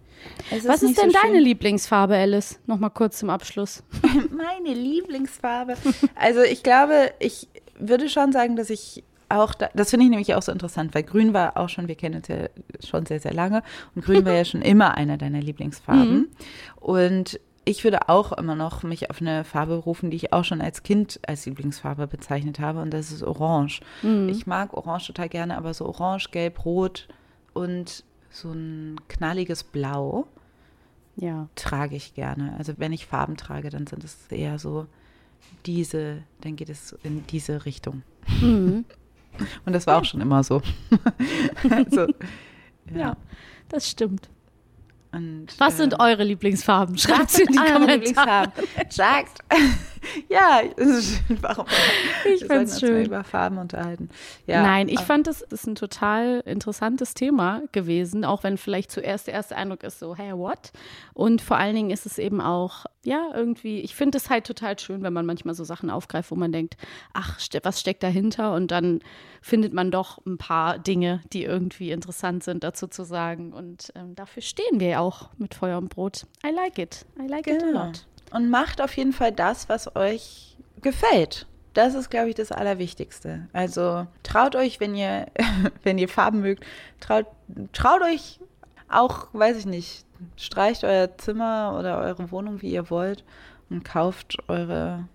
Ist Was ist denn so deine schön? Lieblingsfarbe, Alice? Nochmal kurz zum Abschluss. [laughs] Meine Lieblingsfarbe. Also ich glaube, ich würde schon sagen, dass ich auch, da, das finde ich nämlich auch so interessant, weil Grün war auch schon, wir kennen uns ja schon sehr, sehr lange und Grün war ja [laughs] schon immer einer deiner Lieblingsfarben. Mhm. Und ich würde auch immer noch mich auf eine Farbe rufen, die ich auch schon als Kind als Lieblingsfarbe bezeichnet habe und das ist Orange. Mhm. Ich mag Orange total gerne, aber so Orange, Gelb, Rot und so ein knalliges Blau. Ja. Trage ich gerne. Also wenn ich Farben trage, dann sind es eher so diese, dann geht es in diese Richtung. Mhm. [laughs] Und das war auch schon immer so. [laughs] also, ja. ja, das stimmt. Und, Was äh, sind eure Lieblingsfarben? Schreibt sie in die Kommentare. Sagt. [laughs] ja, warum? Ich finde es schön. über Farben unterhalten. Ja, Nein, ich fand, das ist ein total interessantes Thema gewesen, auch wenn vielleicht zuerst der erste Eindruck ist so, hey, what? Und vor allen Dingen ist es eben auch, ja, irgendwie, ich finde es halt total schön, wenn man manchmal so Sachen aufgreift, wo man denkt, ach, was steckt dahinter? Und dann findet man doch ein paar Dinge, die irgendwie interessant sind, dazu zu sagen. Und ähm, dafür stehen wir ja auch mit Feuer und Brot. I like it. I like genau. it a lot. Und macht auf jeden Fall das, was euch gefällt. Das ist, glaube ich, das Allerwichtigste. Also traut euch, wenn ihr, [laughs] wenn ihr Farben mögt, traut, traut euch auch, weiß ich nicht, streicht euer Zimmer oder eure Wohnung, wie ihr wollt und kauft eure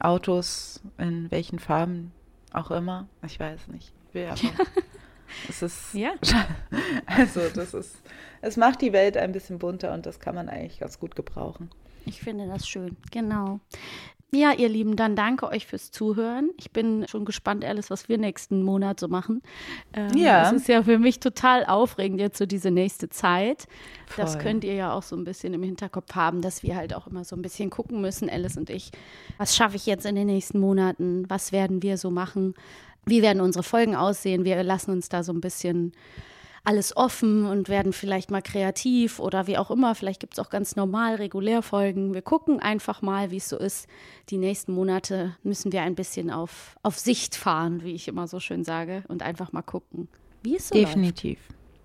Autos in welchen Farben auch immer. Ich weiß nicht. Ich will aber. [laughs] Es ist. Ja. [laughs] Also, das ist. Es macht die Welt ein bisschen bunter und das kann man eigentlich ganz gut gebrauchen. Ich finde das schön, genau. Ja, ihr Lieben, dann danke euch fürs Zuhören. Ich bin schon gespannt, Alice, was wir nächsten Monat so machen. Ähm, Ja. Es ist ja für mich total aufregend jetzt so diese nächste Zeit. Das Voll. könnt ihr ja auch so ein bisschen im Hinterkopf haben, dass wir halt auch immer so ein bisschen gucken müssen, Alice und ich. Was schaffe ich jetzt in den nächsten Monaten? Was werden wir so machen? Wie werden unsere Folgen aussehen? Wir lassen uns da so ein bisschen alles offen und werden vielleicht mal kreativ oder wie auch immer. Vielleicht gibt es auch ganz normal regulär Folgen. Wir gucken einfach mal, wie es so ist. Die nächsten Monate müssen wir ein bisschen auf, auf Sicht fahren, wie ich immer so schön sage, und einfach mal gucken, wie es so Definitiv.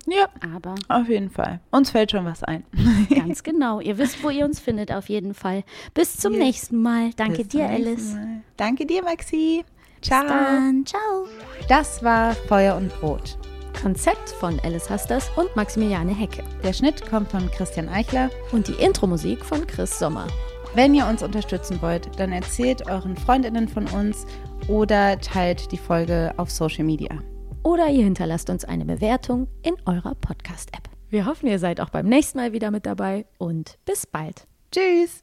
Ja, läuft. Aber auf jeden Fall. Uns fällt schon was ein. [laughs] ganz genau. Ihr wisst, wo ihr uns findet, auf jeden Fall. Bis zum Yes. nächsten Mal. Danke Bis dir, Alice. Mal. Danke dir, Maxi. Ciao. Dann, ciao. Das war Feuer und Brot. Konzept von Alice Hasters und Maximiliane Hecke. Der Schnitt kommt von Christian Eichler. Und die Intro-Musik von Chris Sommer. Wenn ihr uns unterstützen wollt, dann erzählt euren Freundinnen von uns oder teilt die Folge auf Social Media. oder ihr hinterlasst uns eine Bewertung in eurer Podcast-App. Wir hoffen, ihr seid auch beim nächsten Mal wieder mit dabei und bis bald. Tschüss.